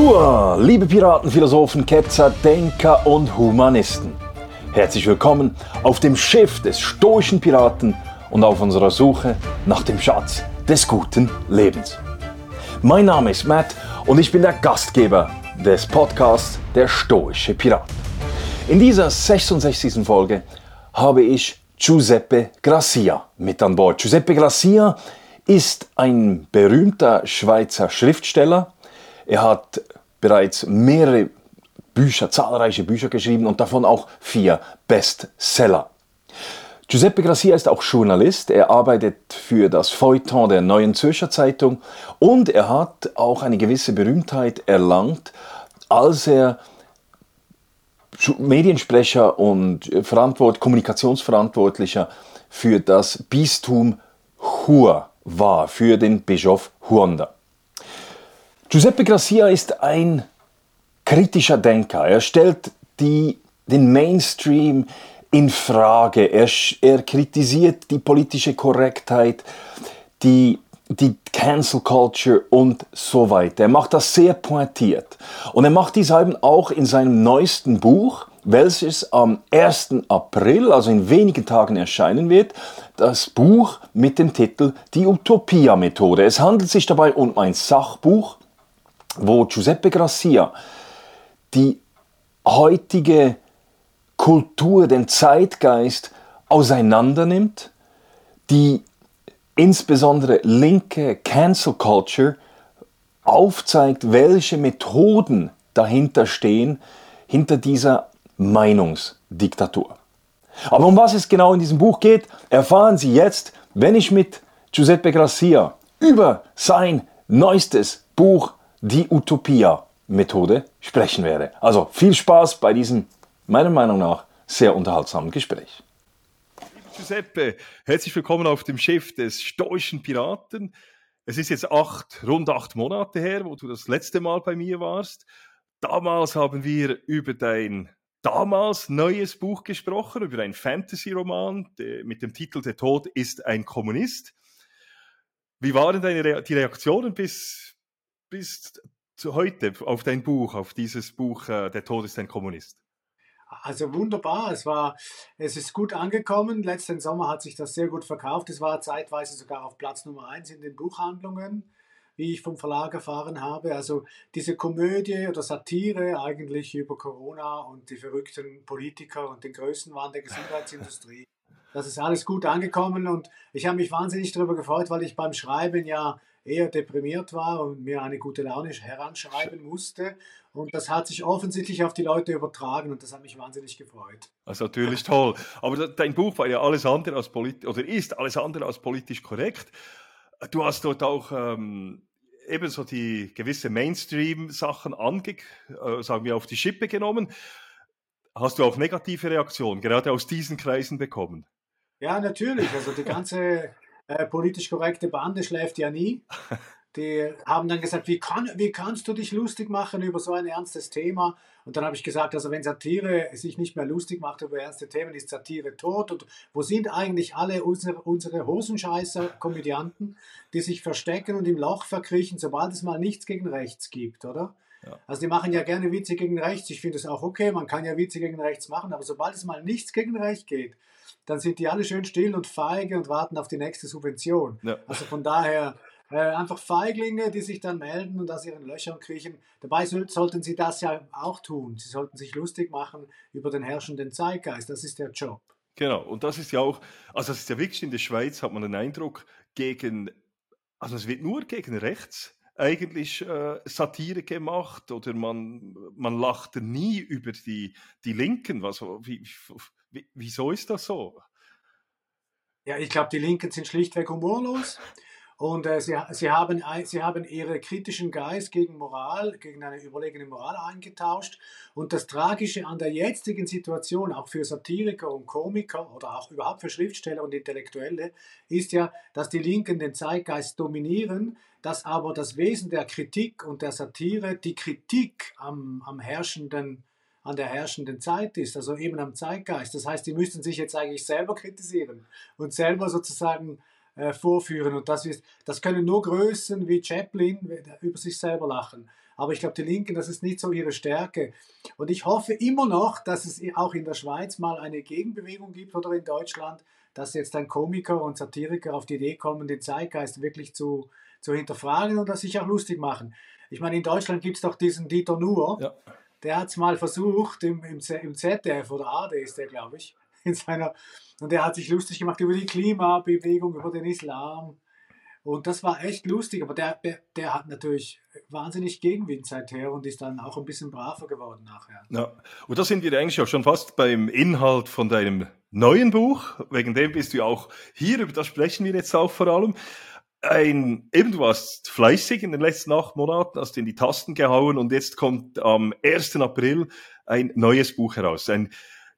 Hua, liebe Piraten, Philosophen, Ketzer, Denker und Humanisten. Herzlich willkommen auf dem Schiff des stoischen Piraten und auf unserer Suche nach dem Schatz des guten Lebens. Mein Name ist Matt und ich bin der Gastgeber des Podcasts Der stoische Pirat. In dieser 66. Folge habe ich Giuseppe Gracia mit an Bord. Giuseppe Gracia ist ein berühmter Schweizer Schriftsteller. Er hat bereits mehrere Bücher, zahlreiche Bücher geschrieben und davon auch vier Bestseller. Giuseppe Gracia ist auch Journalist. Er arbeitet für das Feuilleton der Neuen Zürcher Zeitung und er hat auch eine gewisse Berühmtheit erlangt, als er Mediensprecher und Verantwort Kommunikationsverantwortlicher für das Bistum Chur war, für den Bischof Huanda. Giuseppe Gracia ist ein kritischer Denker. Er stellt die, den Mainstream in Frage. Er, er kritisiert die politische Korrektheit, die, die Cancel Culture und so weiter. Er macht das sehr pointiert. Und er macht dies eben auch in seinem neuesten Buch, welches am 1. April, also in wenigen Tagen erscheinen wird, das Buch mit dem Titel Die Utopia-Methode. Es handelt sich dabei um ein Sachbuch, wo Giuseppe Gracia die heutige Kultur, den Zeitgeist auseinandernimmt, die insbesondere linke Cancel Culture aufzeigt, welche Methoden dahinter stehen, hinter dieser Meinungsdiktatur. Aber um was es genau in diesem Buch geht, erfahren Sie jetzt, wenn ich mit Giuseppe Gracia über sein neuestes Buch die Utopia-Methode sprechen werde. Also viel Spaß bei diesem, meiner Meinung nach, sehr unterhaltsamen Gespräch. Giuseppe, herzlich willkommen auf dem Schiff des stoischen Piraten. Es ist jetzt acht, rund acht Monate her, wo du das letzte Mal bei mir warst. Damals haben wir über dein damals neues Buch gesprochen, über ein Fantasy-Roman mit dem Titel Der Tod ist ein Kommunist. Wie waren deine Re die Reaktionen bis, bist zu heute auf dein Buch, auf dieses Buch äh, Der Tod ist ein Kommunist? Also wunderbar, es war, es ist gut angekommen. Letzten Sommer hat sich das sehr gut verkauft. Es war zeitweise sogar auf Platz Nummer eins in den Buchhandlungen, wie ich vom Verlag erfahren habe. Also diese Komödie oder Satire eigentlich über Corona und die verrückten Politiker und den Größenwahn der Gesundheitsindustrie. Das ist alles gut angekommen und ich habe mich wahnsinnig darüber gefreut, weil ich beim Schreiben ja eher deprimiert war und mir eine gute Laune heranschreiben musste. Und das hat sich offensichtlich auf die Leute übertragen und das hat mich wahnsinnig gefreut. Das ist natürlich toll. Aber dein Buch war ja alles andere als politisch, oder ist alles andere als politisch korrekt. Du hast dort auch ähm, ebenso die gewisse Mainstream-Sachen ange, äh, sagen wir, auf die Schippe genommen. Hast du auch negative Reaktionen, gerade aus diesen Kreisen bekommen? Ja, natürlich. Also die ganze äh, politisch korrekte Bande schläft ja nie. Die haben dann gesagt, wie, kann, wie kannst du dich lustig machen über so ein ernstes Thema? Und dann habe ich gesagt, also wenn Satire sich nicht mehr lustig macht über ernste Themen, ist Satire tot. Und wo sind eigentlich alle unsere, unsere Hosenscheißer-Komödianten, die sich verstecken und im Loch verkriechen, sobald es mal nichts gegen rechts gibt, oder? Ja. Also die machen ja gerne Witze gegen rechts. Ich finde es auch okay, man kann ja Witze gegen rechts machen, aber sobald es mal nichts gegen rechts geht, dann sind die alle schön still und feige und warten auf die nächste Subvention. Ja. Also von daher äh, einfach Feiglinge, die sich dann melden und aus ihren Löchern kriechen. Dabei sollten sie das ja auch tun. Sie sollten sich lustig machen über den herrschenden Zeitgeist. Das ist der Job. Genau, und das ist ja auch, also das ist ja wirklich in der Schweiz, hat man den Eindruck, gegen, also es wird nur gegen rechts eigentlich äh, Satire gemacht oder man, man lacht nie über die, die Linken. Was, wie, wieso ist das so? Ja, ich glaube, die Linken sind schlichtweg humorlos. Und äh, sie, sie, haben, sie haben ihren kritischen Geist gegen Moral, gegen eine überlegene Moral eingetauscht. Und das Tragische an der jetzigen Situation, auch für Satiriker und Komiker oder auch überhaupt für Schriftsteller und Intellektuelle, ist ja, dass die Linken den Zeitgeist dominieren, dass aber das Wesen der Kritik und der Satire die Kritik am, am herrschenden an der herrschenden Zeit ist, also eben am Zeitgeist. Das heißt, die müssten sich jetzt eigentlich selber kritisieren und selber sozusagen äh, vorführen. Und das, ist, das können nur Größen wie Chaplin über sich selber lachen. Aber ich glaube, die Linken, das ist nicht so ihre Stärke. Und ich hoffe immer noch, dass es auch in der Schweiz mal eine Gegenbewegung gibt oder in Deutschland, dass jetzt ein Komiker und Satiriker auf die Idee kommen, den Zeitgeist wirklich zu, zu hinterfragen und das sich auch lustig machen. Ich meine, in Deutschland gibt es doch diesen Dieter Nuhr, ja. Der hat es mal versucht, im, im, im ZDF oder AD ist der, glaube ich, in seiner, und der hat sich lustig gemacht über die Klimabewegung, über den Islam. Und das war echt lustig, aber der, der hat natürlich wahnsinnig Gegenwind seither und ist dann auch ein bisschen braver geworden nachher. Ja, und da sind wir eigentlich auch schon fast beim Inhalt von deinem neuen Buch. Wegen dem bist du auch hier, über das sprechen wir jetzt auch vor allem. Ein, eben du warst fleißig in den letzten acht Monaten, hast in die Tasten gehauen und jetzt kommt am 1. April ein neues Buch heraus. Ein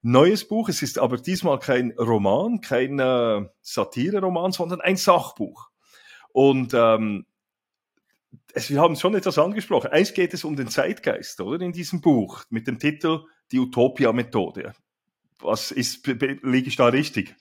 neues Buch. Es ist aber diesmal kein Roman, kein äh, Satire-Roman, sondern ein Sachbuch. Und ähm, es, wir haben schon etwas angesprochen. Eins geht es um den Zeitgeist, oder? In diesem Buch mit dem Titel Die Utopia-Methode. Was ist, liege ich da richtig?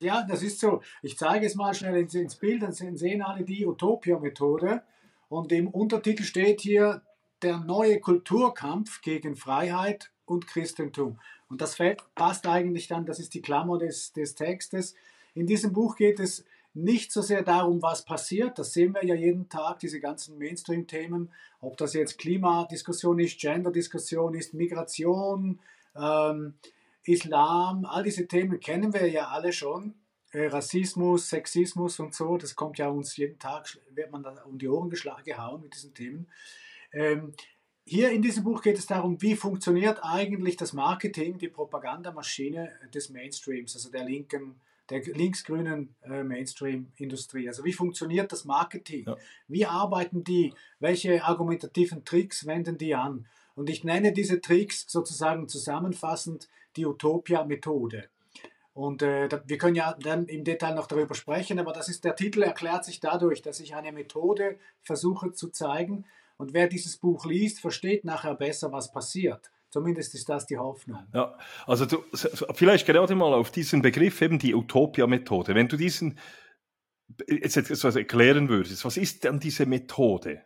Ja, das ist so. Ich zeige es mal schnell ins, ins Bild, dann sehen alle die Utopia-Methode. Und im Untertitel steht hier der neue Kulturkampf gegen Freiheit und Christentum. Und das passt eigentlich dann, das ist die Klammer des, des Textes. In diesem Buch geht es nicht so sehr darum, was passiert, das sehen wir ja jeden Tag, diese ganzen Mainstream-Themen, ob das jetzt Klimadiskussion ist, Gender-Diskussion ist, Migration, ähm, Islam, all diese Themen kennen wir ja alle schon. Äh, Rassismus, Sexismus und so, das kommt ja uns jeden Tag, wird man um die Ohren geschlagen, gehauen mit diesen Themen. Ähm, hier in diesem Buch geht es darum, wie funktioniert eigentlich das Marketing, die Propagandamaschine des Mainstreams, also der linken, der linksgrünen äh, Mainstream-Industrie. Also wie funktioniert das Marketing? Ja. Wie arbeiten die? Welche argumentativen Tricks wenden die an? Und ich nenne diese Tricks sozusagen zusammenfassend die Utopia-Methode. Und äh, wir können ja dann im Detail noch darüber sprechen, aber das ist der Titel erklärt sich dadurch, dass ich eine Methode versuche zu zeigen, und wer dieses Buch liest, versteht nachher besser, was passiert. Zumindest ist das die Hoffnung. Ja, also du, vielleicht gerade mal auf diesen Begriff eben die Utopia-Methode. Wenn du diesen jetzt etwas erklären würdest, was ist denn diese Methode?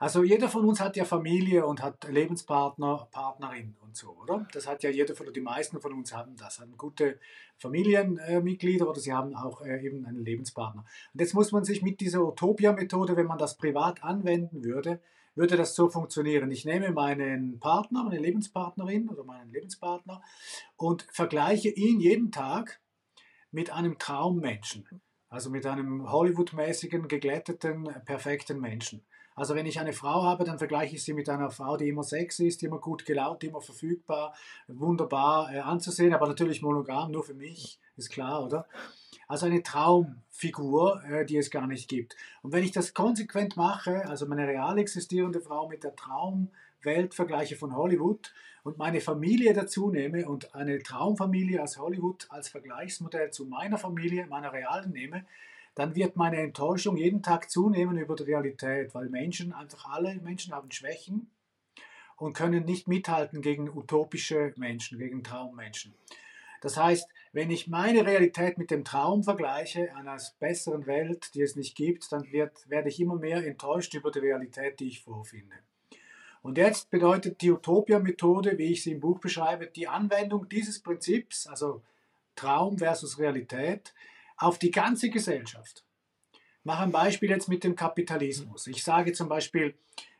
Also jeder von uns hat ja Familie und hat Lebenspartner, Partnerin und so, oder? Das hat ja jeder von, die meisten von uns haben das, haben gute Familienmitglieder oder sie haben auch äh, eben einen Lebenspartner. Und jetzt muss man sich mit dieser Utopia-Methode, wenn man das privat anwenden würde, würde das so funktionieren. Ich nehme meinen Partner, meine Lebenspartnerin oder meinen Lebenspartner und vergleiche ihn jeden Tag mit einem Traummenschen. Also mit einem Hollywood-mäßigen, geglätteten, perfekten Menschen. Also wenn ich eine Frau habe, dann vergleiche ich sie mit einer Frau, die immer sexy ist, die immer gut gelaunt, immer verfügbar, wunderbar äh, anzusehen, aber natürlich monogam, nur für mich, ist klar, oder? Also eine Traumfigur, äh, die es gar nicht gibt. Und wenn ich das konsequent mache, also meine real existierende Frau mit der Traumwelt vergleiche von Hollywood und meine Familie dazu nehme und eine Traumfamilie aus Hollywood als Vergleichsmodell zu meiner Familie, meiner realen nehme, dann wird meine Enttäuschung jeden Tag zunehmen über die Realität, weil Menschen, einfach alle Menschen haben Schwächen und können nicht mithalten gegen utopische Menschen, gegen Traummenschen. Das heißt, wenn ich meine Realität mit dem Traum vergleiche, einer besseren Welt, die es nicht gibt, dann wird, werde ich immer mehr enttäuscht über die Realität, die ich vorfinde. Und jetzt bedeutet die Utopia-Methode, wie ich sie im Buch beschreibe, die Anwendung dieses Prinzips, also Traum versus Realität, auf die ganze Gesellschaft. Ich mache ein Beispiel jetzt mit dem Kapitalismus. Ich sage zum Beispiel,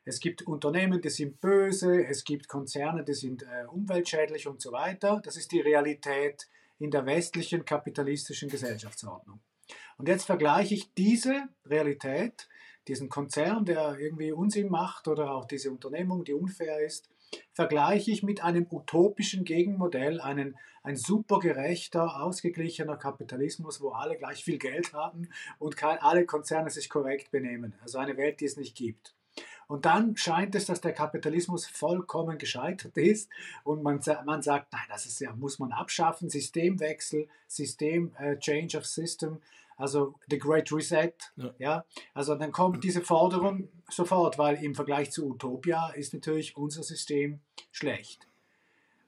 es gibt Unternehmen, die sind böse, es gibt Konzerne, die sind äh, umweltschädlich und so weiter. Das ist die Realität in der westlichen kapitalistischen Gesellschaftsordnung. Und jetzt vergleiche ich diese Realität, diesen Konzern, der irgendwie Unsinn macht oder auch diese Unternehmung, die unfair ist, vergleiche ich mit einem utopischen Gegenmodell, einen, ein supergerechter, ausgeglichener Kapitalismus, wo alle gleich viel Geld haben und kein, alle Konzerne sich korrekt benehmen. Also eine Welt, die es nicht gibt. Und dann scheint es, dass der Kapitalismus vollkommen gescheitert ist und man, man sagt, nein, das ist ja, muss man abschaffen, Systemwechsel, System, uh, Change of System also The Great Reset. Ja. ja. Also dann kommt diese Forderung sofort, weil im Vergleich zu Utopia ist natürlich unser System schlecht.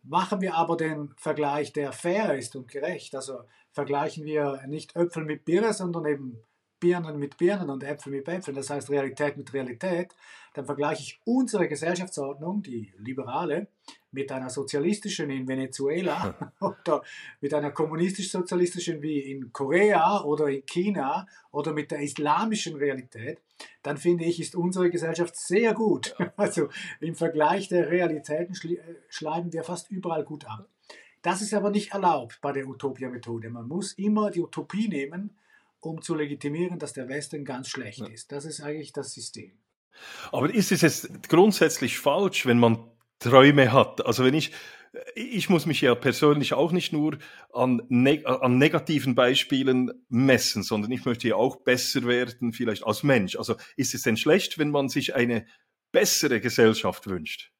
Machen wir aber den Vergleich, der fair ist und gerecht, also vergleichen wir nicht Äpfel mit Birne, sondern eben Birnen mit Birnen und Äpfel mit Äpfeln, das heißt Realität mit Realität, dann vergleiche ich unsere Gesellschaftsordnung, die liberale, mit einer sozialistischen in Venezuela oder mit einer kommunistisch-sozialistischen wie in Korea oder in China oder mit der islamischen Realität, dann finde ich, ist unsere Gesellschaft sehr gut. Also im Vergleich der Realitäten äh, schneiden wir fast überall gut ab. Das ist aber nicht erlaubt bei der Utopia-Methode. Man muss immer die Utopie nehmen, um zu legitimieren, dass der Westen ganz schlecht ist. Das ist eigentlich das System. Aber ist es jetzt grundsätzlich falsch, wenn man Träume hat? Also wenn ich, ich muss mich ja persönlich auch nicht nur an, neg an negativen Beispielen messen, sondern ich möchte ja auch besser werden, vielleicht als Mensch. Also ist es denn schlecht, wenn man sich eine bessere Gesellschaft wünscht?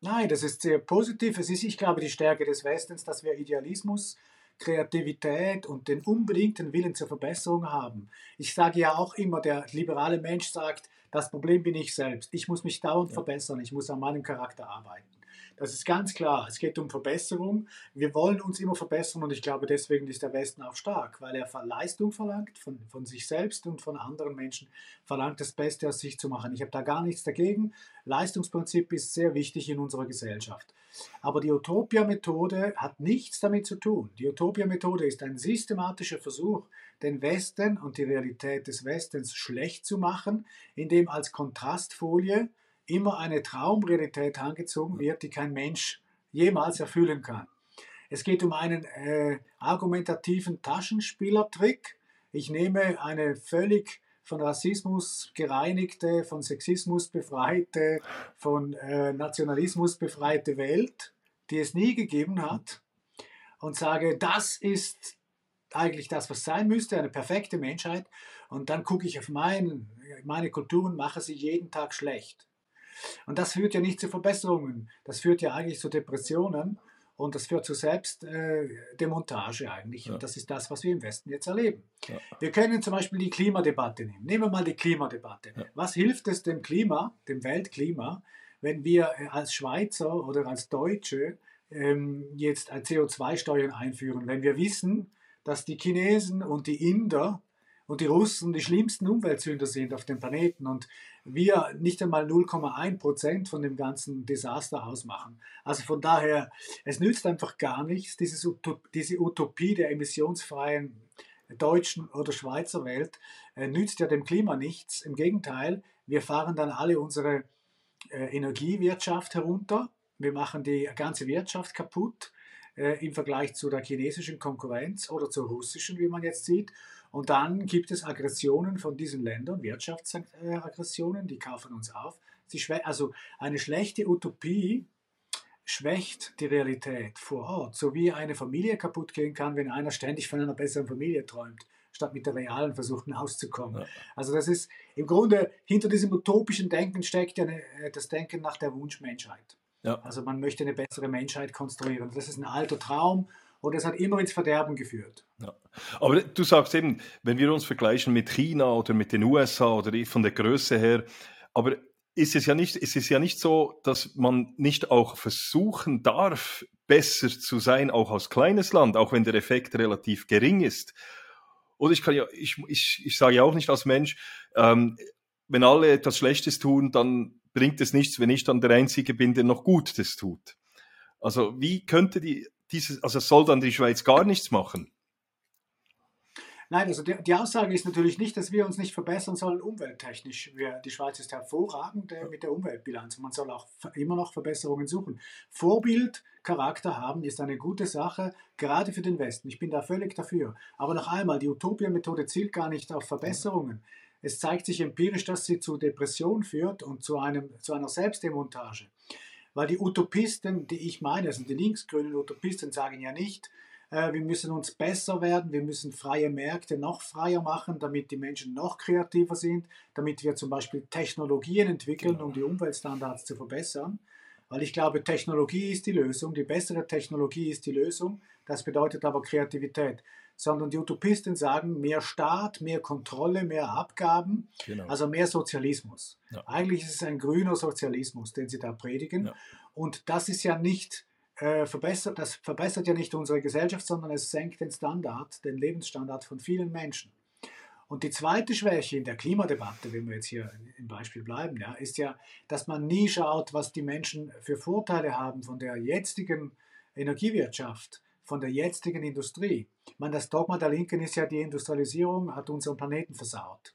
Nein, das ist sehr positiv. Es ist, ich glaube, die Stärke des Westens, dass wir Idealismus Kreativität und den unbedingten Willen zur Verbesserung haben. Ich sage ja auch immer, der liberale Mensch sagt, das Problem bin ich selbst. Ich muss mich dauernd ja. verbessern, ich muss an meinem Charakter arbeiten. Das ist ganz klar. Es geht um Verbesserung. Wir wollen uns immer verbessern und ich glaube, deswegen ist der Westen auch stark, weil er Leistung verlangt von, von sich selbst und von anderen Menschen, verlangt das Beste aus sich zu machen. Ich habe da gar nichts dagegen. Leistungsprinzip ist sehr wichtig in unserer Gesellschaft. Aber die Utopia-Methode hat nichts damit zu tun. Die Utopia-Methode ist ein systematischer Versuch, den Westen und die Realität des Westens schlecht zu machen, indem als Kontrastfolie immer eine Traumrealität angezogen wird, die kein Mensch jemals erfüllen kann. Es geht um einen äh, argumentativen Taschenspielertrick. Ich nehme eine völlig von Rassismus gereinigte, von Sexismus befreite, von äh, Nationalismus befreite Welt, die es nie gegeben hat, und sage, das ist eigentlich das, was sein müsste, eine perfekte Menschheit. Und dann gucke ich auf mein, meine Kultur und mache sie jeden Tag schlecht. Und das führt ja nicht zu Verbesserungen, das führt ja eigentlich zu Depressionen und das führt zu Selbstdemontage äh, eigentlich. Ja. Und das ist das, was wir im Westen jetzt erleben. Ja. Wir können zum Beispiel die Klimadebatte nehmen. Nehmen wir mal die Klimadebatte. Ja. Was hilft es dem Klima, dem Weltklima, wenn wir als Schweizer oder als Deutsche ähm, jetzt CO2-Steuern einführen, wenn wir wissen, dass die Chinesen und die Inder und die Russen die schlimmsten Umweltsünder sind auf dem Planeten und wir nicht einmal 0,1 Prozent von dem ganzen Desaster ausmachen. Also von daher, es nützt einfach gar nichts, diese Utopie der emissionsfreien deutschen oder Schweizer Welt äh, nützt ja dem Klima nichts. Im Gegenteil, wir fahren dann alle unsere äh, Energiewirtschaft herunter. Wir machen die ganze Wirtschaft kaputt äh, im Vergleich zu der chinesischen Konkurrenz oder zur russischen, wie man jetzt sieht. Und dann gibt es Aggressionen von diesen Ländern, Wirtschaftsaggressionen, die kaufen uns auf. also eine schlechte Utopie schwächt die Realität vor Ort, so wie eine Familie kaputt gehen kann, wenn einer ständig von einer besseren Familie träumt, statt mit der realen versucht, auszukommen. Ja. Also das ist im Grunde hinter diesem utopischen Denken steckt ja äh, das Denken nach der Wunschmenschheit. Ja. Also man möchte eine bessere Menschheit konstruieren. Das ist ein alter Traum und es hat immer ins Verderben geführt. Ja. Aber du sagst eben, wenn wir uns vergleichen mit China oder mit den USA oder von der Größe her, aber ist es ja nicht, ist es ja nicht so, dass man nicht auch versuchen darf, besser zu sein, auch als kleines Land, auch wenn der Effekt relativ gering ist. Oder ich kann ja, ich, ich, ich sage ja auch nicht als Mensch, ähm, wenn alle etwas Schlechtes tun, dann bringt es nichts, wenn ich dann der Einzige bin, der noch Gutes tut. Also wie könnte die dieses, also soll dann die Schweiz gar nichts machen? Nein, also die, die, Aussage ist natürlich nicht, dass wir uns nicht verbessern sollen umwelttechnisch. Wir, die Schweiz ist hervorragend äh, mit der Umweltbilanz. Man soll auch immer noch Verbesserungen suchen. Vorbildcharakter haben ist eine gute Sache, gerade für den Westen. Ich bin da völlig dafür. Aber noch einmal, die Utopia-Methode zielt gar nicht auf Verbesserungen. Es zeigt sich empirisch, dass sie zu Depression führt und zu, einem, zu einer Selbstdemontage. Weil die Utopisten, die ich meine, also die linksgrünen Utopisten, sagen ja nicht, äh, wir müssen uns besser werden, wir müssen freie Märkte noch freier machen, damit die Menschen noch kreativer sind, damit wir zum Beispiel Technologien entwickeln, genau. um die Umweltstandards zu verbessern. Weil ich glaube, Technologie ist die Lösung, die bessere Technologie ist die Lösung. Das bedeutet aber Kreativität sondern die Utopisten sagen mehr Staat, mehr Kontrolle, mehr Abgaben, genau. also mehr Sozialismus. Ja. Eigentlich ist es ein grüner Sozialismus, den sie da predigen. Ja. Und das ist ja nicht äh, verbessert, das verbessert ja nicht unsere Gesellschaft, sondern es senkt den Standard, den Lebensstandard von vielen Menschen. Und die zweite Schwäche in der Klimadebatte, wenn wir jetzt hier im Beispiel bleiben, ja, ist ja, dass man nie schaut, was die Menschen für Vorteile haben von der jetzigen Energiewirtschaft, von der jetzigen Industrie. Ich meine, das Dogma der Linken ist ja, die Industrialisierung hat unseren Planeten versaut.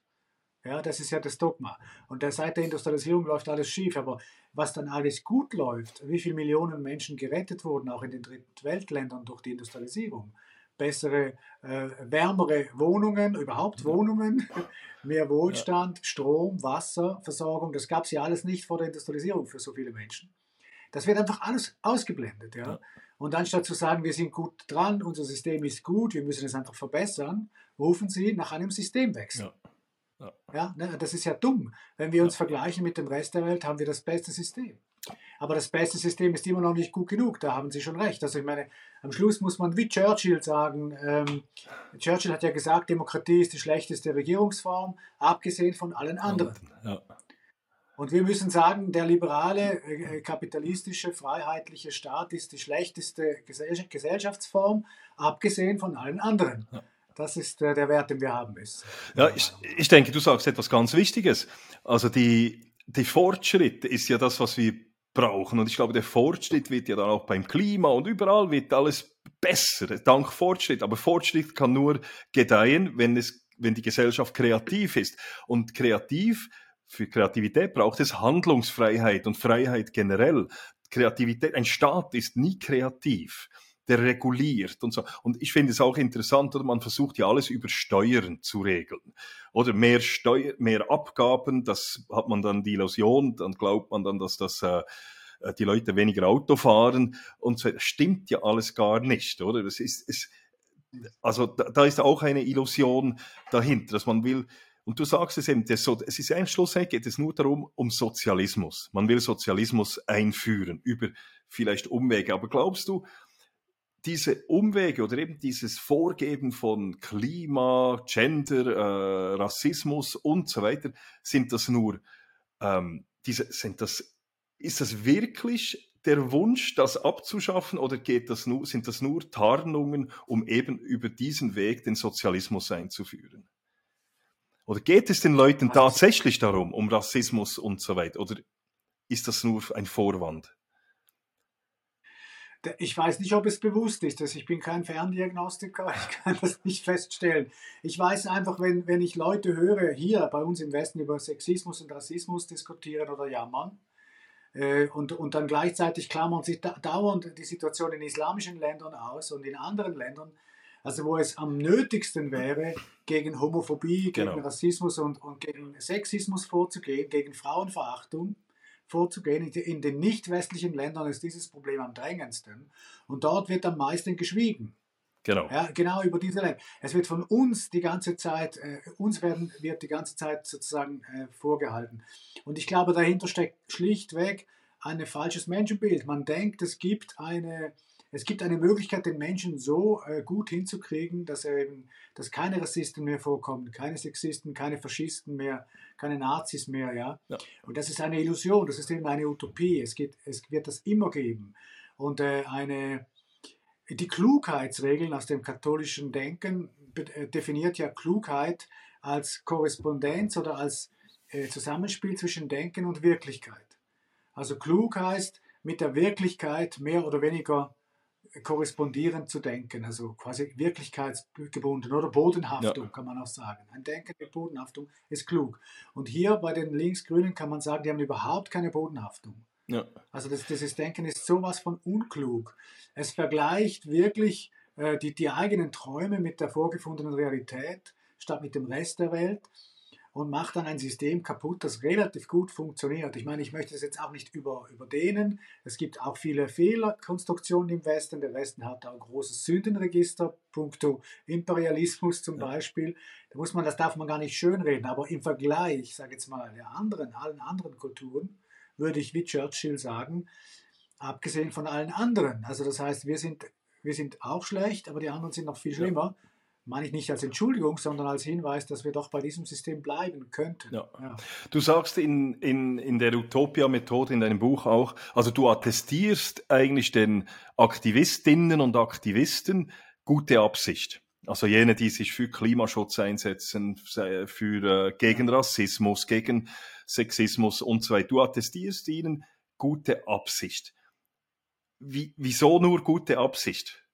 Ja, das ist ja das Dogma. Und seit der Industrialisierung läuft alles schief. Aber was dann alles gut läuft, wie viele Millionen Menschen gerettet wurden, auch in den Drittweltländern durch die Industrialisierung, bessere, äh, wärmere Wohnungen, überhaupt mhm. Wohnungen, mehr Wohlstand, Strom, Wasser, Versorgung, das gab es ja alles nicht vor der Industrialisierung für so viele Menschen. Das wird einfach alles ausgeblendet. Ja? Und anstatt zu sagen, wir sind gut dran, unser System ist gut, wir müssen es einfach verbessern, rufen sie nach einem Systemwechsel. Ja. Ja. ja ne, das ist ja dumm. Wenn wir uns ja. vergleichen mit dem Rest der Welt, haben wir das beste System. Aber das beste System ist immer noch nicht gut genug, da haben Sie schon recht. Also ich meine, am Schluss muss man wie Churchill sagen, ähm, Churchill hat ja gesagt, Demokratie ist die schlechteste Regierungsform, abgesehen von allen anderen. Ja. Und wir müssen sagen, der liberale, äh, kapitalistische, freiheitliche Staat ist die schlechteste Gesellschaftsform, abgesehen von allen anderen. Ja. Das ist äh, der Wert, den wir haben müssen. Ja, ich, ich denke, du sagst etwas ganz Wichtiges. Also die, die Fortschritt ist ja das, was wir brauchen. Und ich glaube, der Fortschritt wird ja dann auch beim Klima und überall wird alles besser, dank Fortschritt. Aber Fortschritt kann nur gedeihen, wenn es, wenn die Gesellschaft kreativ ist. Und kreativ, für Kreativität braucht es Handlungsfreiheit und Freiheit generell. Kreativität, ein Staat ist nie kreativ der reguliert und so. Und ich finde es auch interessant, oder man versucht ja alles über Steuern zu regeln. Oder mehr Steuer, mehr Abgaben, das hat man dann die Illusion, dann glaubt man dann, dass das äh, äh die Leute weniger Auto fahren und so. Stimmt ja alles gar nicht, oder? Das ist, ist also da, da ist auch eine Illusion dahinter, dass man will, und du sagst es eben, das, es ist ein Schlussendlich geht es nur darum, um Sozialismus. Man will Sozialismus einführen über vielleicht Umwege. Aber glaubst du, diese Umwege oder eben dieses Vorgeben von Klima, Gender, äh, Rassismus und so weiter, sind das nur, ähm, diese, sind das, ist das wirklich der Wunsch, das abzuschaffen oder geht das nur, sind das nur Tarnungen, um eben über diesen Weg den Sozialismus einzuführen? Oder geht es den Leuten tatsächlich darum, um Rassismus und so weiter? Oder ist das nur ein Vorwand? ich weiß nicht, ob es bewusst ist. Also ich bin kein Ferndiagnostiker, ich kann das nicht feststellen. Ich weiß einfach, wenn, wenn ich Leute höre, hier bei uns im Westen über Sexismus und Rassismus diskutieren oder jammern, äh, und, und dann gleichzeitig klammern sich da, dauernd die Situation in islamischen Ländern aus und in anderen Ländern, also wo es am nötigsten wäre, gegen Homophobie, gegen genau. Rassismus und, und gegen Sexismus vorzugehen, gegen Frauenverachtung vorzugehen. In den nicht westlichen Ländern ist dieses Problem am drängendsten und dort wird am meisten geschwiegen. Genau. Ja, genau über diese Länder. Es wird von uns die ganze Zeit, äh, uns werden, wird die ganze Zeit sozusagen äh, vorgehalten. Und ich glaube, dahinter steckt schlichtweg ein falsches Menschenbild. Man denkt, es gibt eine es gibt eine Möglichkeit, den Menschen so äh, gut hinzukriegen, dass, er eben, dass keine Rassisten mehr vorkommen, keine Sexisten, keine Faschisten mehr, keine Nazis mehr. Ja? ja. Und das ist eine Illusion, das ist eben eine Utopie. Es, geht, es wird das immer geben. Und äh, eine, die Klugheitsregeln aus dem katholischen Denken äh, definiert ja Klugheit als Korrespondenz oder als äh, Zusammenspiel zwischen Denken und Wirklichkeit. Also klug heißt, mit der Wirklichkeit mehr oder weniger korrespondierend zu denken, also quasi wirklichkeitsgebunden oder Bodenhaftung, ja. kann man auch sagen. Ein Denken mit Bodenhaftung ist klug. Und hier bei den Linksgrünen kann man sagen, die haben überhaupt keine Bodenhaftung. Ja. Also das, dieses Denken ist sowas von unklug. Es vergleicht wirklich äh, die, die eigenen Träume mit der vorgefundenen Realität statt mit dem Rest der Welt und macht dann ein System kaputt, das relativ gut funktioniert. Ich meine, ich möchte das jetzt auch nicht über, überdehnen. Es gibt auch viele Fehlerkonstruktionen im Westen. Der Westen hat auch ein großes Sündenregister, puncto Imperialismus zum ja. Beispiel. Da muss man, das darf man gar nicht schönreden. Aber im Vergleich, sage jetzt mal, der anderen, allen anderen Kulturen, würde ich wie Churchill sagen, abgesehen von allen anderen. Also das heißt, wir sind, wir sind auch schlecht, aber die anderen sind noch viel schlimmer. Ja meine ich nicht als Entschuldigung, sondern als Hinweis, dass wir doch bei diesem System bleiben könnten. Ja. Ja. Du sagst in, in, in der Utopia-Methode in deinem Buch auch, also du attestierst eigentlich den Aktivistinnen und Aktivisten gute Absicht. Also jene, die sich für Klimaschutz einsetzen, für äh, gegen Rassismus, gegen Sexismus und so weiter. Du attestierst ihnen gute Absicht. Wie, wieso nur gute Absicht?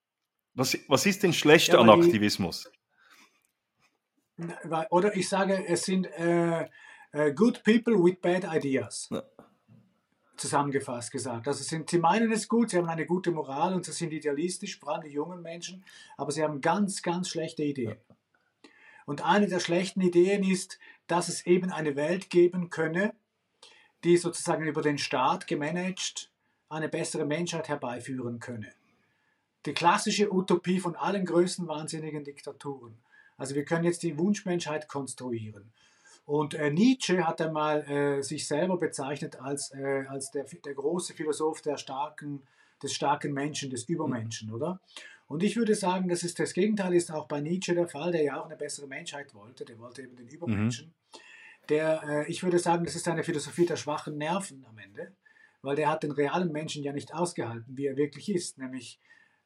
Was, was ist denn schlecht ja, an Aktivismus? oder ich sage, es sind äh, äh, good people with bad ideas. Ja. Zusammengefasst gesagt. Also sind, sie meinen es gut, sie haben eine gute Moral und sie sind idealistisch, vor allem die jungen Menschen, aber sie haben ganz, ganz schlechte Ideen. Ja. Und eine der schlechten Ideen ist, dass es eben eine Welt geben könne, die sozusagen über den Staat gemanagt eine bessere Menschheit herbeiführen könne die klassische Utopie von allen größten wahnsinnigen Diktaturen. Also wir können jetzt die Wunschmenschheit konstruieren. Und äh, Nietzsche hat einmal äh, sich selber bezeichnet als, äh, als der, der große Philosoph der starken, des starken Menschen, des Übermenschen, mhm. oder? Und ich würde sagen, das, ist, das Gegenteil ist auch bei Nietzsche der Fall, der ja auch eine bessere Menschheit wollte, der wollte eben den Übermenschen. Mhm. Der, äh, ich würde sagen, das ist eine Philosophie der schwachen Nerven am Ende, weil der hat den realen Menschen ja nicht ausgehalten, wie er wirklich ist, nämlich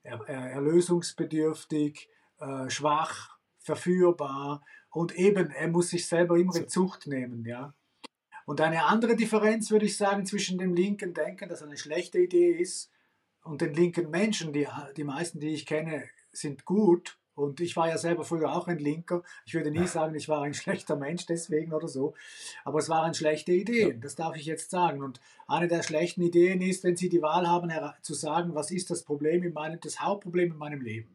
erlösungsbedürftig, äh, schwach, verführbar und eben, er muss sich selber immer in Zucht nehmen. Ja? Und eine andere Differenz würde ich sagen zwischen dem linken Denken, das eine schlechte Idee ist, und den linken Menschen, die, die meisten, die ich kenne, sind gut und ich war ja selber früher auch ein Linker. Ich würde nie sagen, ich war ein schlechter Mensch deswegen oder so. Aber es waren schlechte Ideen, das darf ich jetzt sagen. Und eine der schlechten Ideen ist, wenn Sie die Wahl haben, zu sagen, was ist das Problem in meinem, das Hauptproblem in meinem Leben.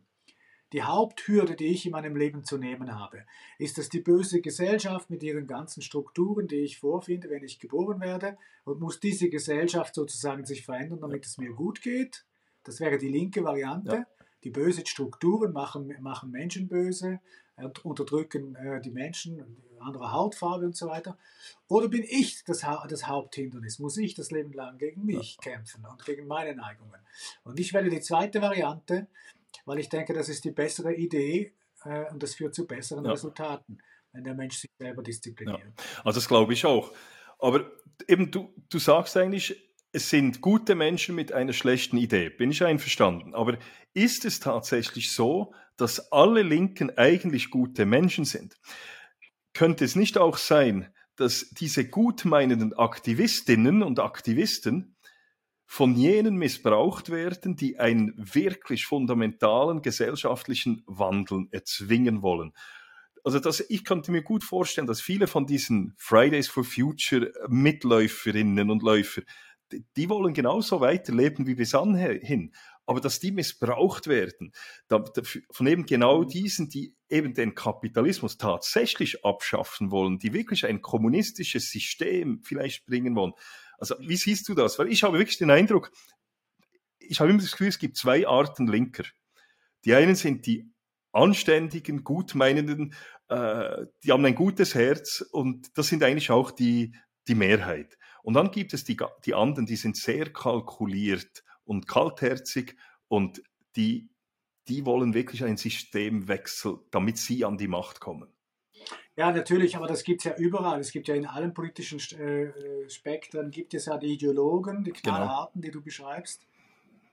Die Haupthürde, die ich in meinem Leben zu nehmen habe, ist es die böse Gesellschaft mit ihren ganzen Strukturen, die ich vorfinde, wenn ich geboren werde. Und muss diese Gesellschaft sozusagen sich verändern, damit es mir gut geht? Das wäre die linke Variante. Ja die bösen Strukturen machen, machen Menschen böse, und unterdrücken äh, die Menschen, andere Hautfarbe und so weiter. Oder bin ich das, ha das Haupthindernis? Muss ich das Leben lang gegen mich ja. kämpfen und gegen meine Neigungen? Und ich wähle die zweite Variante, weil ich denke, das ist die bessere Idee äh, und das führt zu besseren ja. Resultaten, wenn der Mensch sich selber diszipliniert. Ja. Also das glaube ich auch. Aber eben du, du sagst eigentlich, es sind gute Menschen mit einer schlechten Idee, bin ich einverstanden. Aber ist es tatsächlich so, dass alle Linken eigentlich gute Menschen sind? Könnte es nicht auch sein, dass diese gutmeinenden Aktivistinnen und Aktivisten von jenen missbraucht werden, die einen wirklich fundamentalen gesellschaftlichen Wandel erzwingen wollen? Also das, ich könnte mir gut vorstellen, dass viele von diesen Fridays for Future Mitläuferinnen und Läufer die wollen genauso weiterleben wie bis anhin. Aber dass die missbraucht werden, von eben genau diesen, die eben den Kapitalismus tatsächlich abschaffen wollen, die wirklich ein kommunistisches System vielleicht bringen wollen. Also wie siehst du das? Weil ich habe wirklich den Eindruck, ich habe immer das Gefühl, es gibt zwei Arten Linker. Die einen sind die anständigen, gutmeinenden, äh, die haben ein gutes Herz und das sind eigentlich auch die, die Mehrheit. Und dann gibt es die, die anderen, die sind sehr kalkuliert und kaltherzig und die, die wollen wirklich einen Systemwechsel, damit sie an die Macht kommen. Ja, natürlich, aber das gibt es ja überall. Es gibt ja in allen politischen äh, Spektren, gibt es ja die Ideologen, die genau. knallharten, genau. die du beschreibst.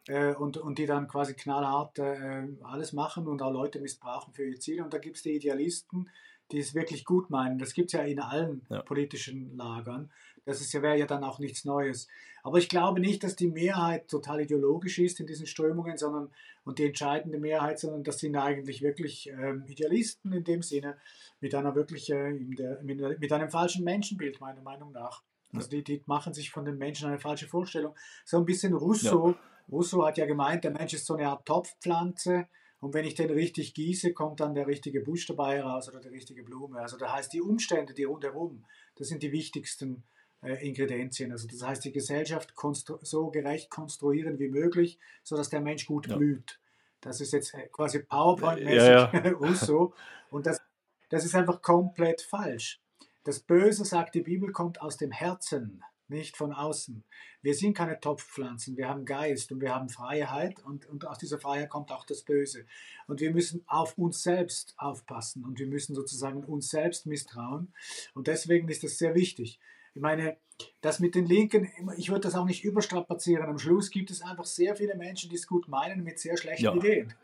Äh, und, und die dann quasi knallhart äh, alles machen und auch Leute missbrauchen für ihre Ziele. Und da gibt es die Idealisten, die es wirklich gut meinen. Das gibt es ja in allen ja. politischen Lagern. Das ist ja, wäre ja dann auch nichts Neues. Aber ich glaube nicht, dass die Mehrheit total ideologisch ist in diesen Strömungen, sondern und die entscheidende Mehrheit, sondern das sind eigentlich wirklich ähm, Idealisten in dem Sinne, mit einer wirklich äh, der, mit einem falschen Menschenbild, meiner Meinung nach. Also die, die machen sich von den Menschen eine falsche Vorstellung. So ein bisschen Rousseau. Ja. Rousseau hat ja gemeint, der Mensch ist so eine Art Topfpflanze. Und wenn ich den richtig gieße, kommt dann der richtige Busch dabei raus oder die richtige Blume. Also das heißt, die Umstände, die rundherum, das sind die wichtigsten Ingredienzien. Also das heißt, die Gesellschaft so gerecht konstruieren wie möglich, sodass der Mensch gut ja. blüht. Das ist jetzt äh, quasi PowerPoint-mäßig ja, ja. Rousseau. Und das, das ist einfach komplett falsch. Das Böse, sagt die Bibel, kommt aus dem Herzen. nicht von außen. Wir sind keine Topfpflanzen, wir haben Geist und wir haben Freiheit und, und aus dieser Freiheit kommt auch das Böse. Und wir müssen auf uns selbst aufpassen und wir müssen sozusagen uns selbst misstrauen. Und deswegen ist das sehr wichtig. Ich meine, das mit den Linken, ich würde das auch nicht überstrapazieren. Am Schluss gibt es einfach sehr viele Menschen, die es gut meinen mit sehr schlechten ja, Ideen.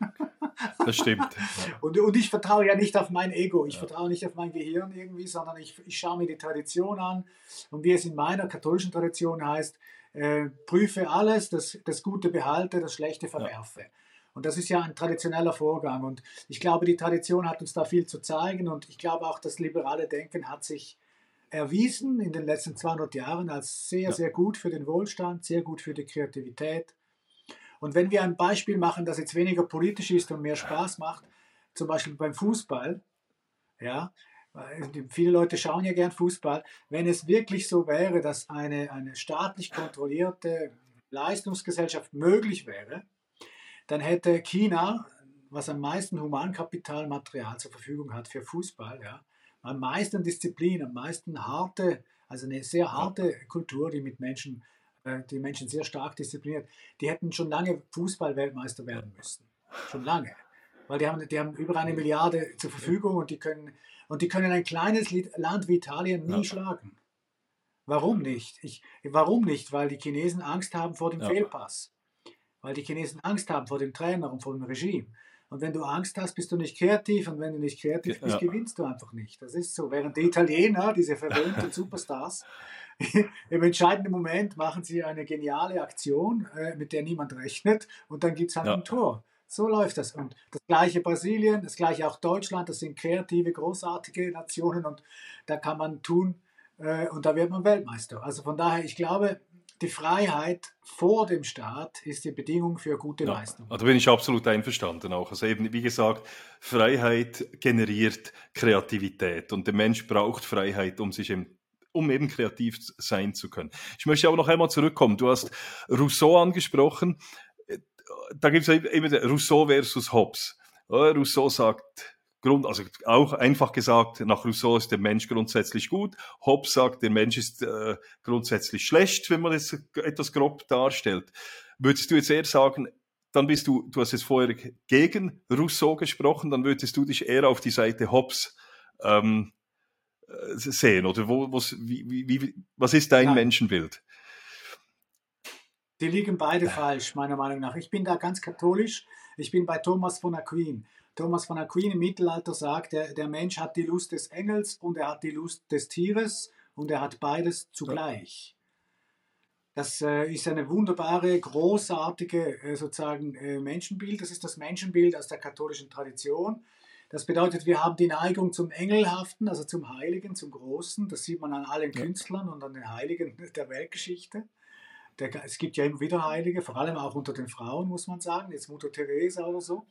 Das stimmt. und, und ich vertraue ja nicht auf mein Ego, ich ja. vertraue nicht auf mein Gehirn irgendwie, sondern ich, ich schaue mir die Tradition an. Und wie es in meiner katholischen Tradition heißt, äh, prüfe alles, das, das Gute behalte, das Schlechte verwerfe. Ja. Und das ist ja ein traditioneller Vorgang. Und ich glaube, die Tradition hat uns da viel zu zeigen. Und ich glaube auch, das liberale Denken hat sich erwiesen in den letzten 200 Jahren als sehr, ja. sehr gut für den Wohlstand, sehr gut für die Kreativität. Und wenn wir ein Beispiel machen, das jetzt weniger politisch ist und mehr Spaß macht, zum Beispiel beim Fußball, ja, viele Leute schauen ja gern Fußball, wenn es wirklich so wäre, dass eine, eine staatlich kontrollierte Leistungsgesellschaft möglich wäre, dann hätte China, was am meisten Humankapitalmaterial zur Verfügung hat für Fußball, ja, am meisten Disziplin, am meisten harte, also eine sehr harte Kultur, die mit Menschen, äh, die Menschen sehr stark diszipliniert, die hätten schon lange Fußball-Weltmeister werden müssen. Schon lange. Weil die haben, die haben über eine Milliarde zur Verfügung und die können, und die können ein kleines Land wie Italien nie ja. schlagen. Warum nicht? Ich, warum nicht? Weil die Chinesen Angst haben vor dem ja. Fehlpass. Weil die Chinesen Angst haben vor dem Trainer und vor dem Regime. Und wenn du Angst hast, bist du nicht kreativ. Und wenn du nicht kreativ bist, ja. gewinnst du einfach nicht. Das ist so. Während die Italiener, diese verwöhnten Superstars, im entscheidenden Moment machen sie eine geniale Aktion, äh, mit der niemand rechnet. Und dann gibt es halt ja. ein Tor. So läuft das. Und das gleiche Brasilien, das gleiche auch Deutschland, das sind kreative, großartige Nationen und da kann man tun äh, und da wird man Weltmeister. Also von daher, ich glaube, die Freiheit vor dem Staat ist die Bedingung für gute ja, Leistung. Da bin ich absolut einverstanden auch. Also eben, wie gesagt, Freiheit generiert Kreativität und der Mensch braucht Freiheit, um sich eben um eben kreativ sein zu können. Ich möchte auch noch einmal zurückkommen. Du hast Rousseau angesprochen. Da gibt es eben Rousseau versus Hobbes. Rousseau sagt, Grund, also auch einfach gesagt, nach Rousseau ist der Mensch grundsätzlich gut. Hobbes sagt, der Mensch ist äh, grundsätzlich schlecht, wenn man das etwas grob darstellt. Würdest du jetzt eher sagen, dann bist du, du hast jetzt vorher gegen Rousseau gesprochen, dann würdest du dich eher auf die Seite Hobbes ähm, äh, sehen, oder wo, was, wie, wie, was ist dein Nein. Menschenbild? Die liegen beide falsch, meiner Meinung nach. Ich bin da ganz katholisch. Ich bin bei Thomas von Aquin. Thomas von Aquin im Mittelalter sagt, der, der Mensch hat die Lust des Engels und er hat die Lust des Tieres und er hat beides zugleich. Das äh, ist eine wunderbare, großartige äh, sozusagen äh, Menschenbild. Das ist das Menschenbild aus der katholischen Tradition. Das bedeutet, wir haben die Neigung zum Engelhaften, also zum Heiligen, zum Großen. Das sieht man an allen ja. Künstlern und an den Heiligen der Weltgeschichte. Der, es gibt ja immer wieder Heilige, vor allem auch unter den Frauen, muss man sagen, jetzt Mutter Teresa oder so.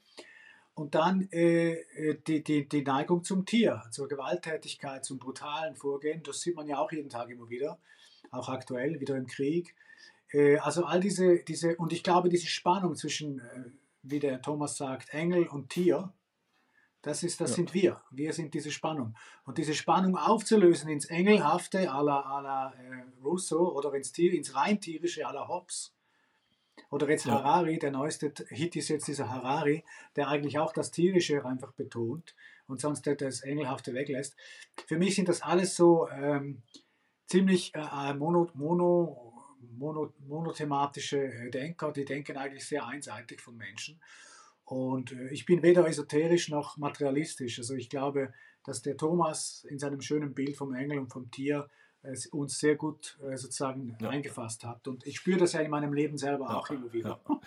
Und dann äh, äh, die, die, die Neigung zum Tier, zur Gewalttätigkeit, zum brutalen Vorgehen. Das sieht man ja auch jeden Tag immer wieder, auch aktuell, wieder im Krieg. Äh, also all diese, diese, und ich glaube, diese Spannung zwischen, äh, wie der Thomas sagt, Engel und Tier, das, ist, das ja. sind wir. Wir sind diese Spannung. Und diese Spannung aufzulösen ins Engelhafte à la, à la äh, Rousseau oder ins, Tier, ins rein tierische à la Hobbes, oder jetzt ja. Harari, der neueste Hit ist jetzt dieser Harari, der eigentlich auch das Tierische einfach betont und sonst das Engelhafte weglässt. Für mich sind das alles so ähm, ziemlich äh, äh mono, mono, mono, monothematische äh, Denker, die denken eigentlich sehr einseitig von Menschen. Und äh, ich bin weder esoterisch noch materialistisch. Also ich glaube, dass der Thomas in seinem schönen Bild vom Engel und vom Tier uns sehr gut äh, sozusagen ja. eingefasst hat. Und ich spüre das ja in meinem Leben selber ja. auch immer wieder. Ja.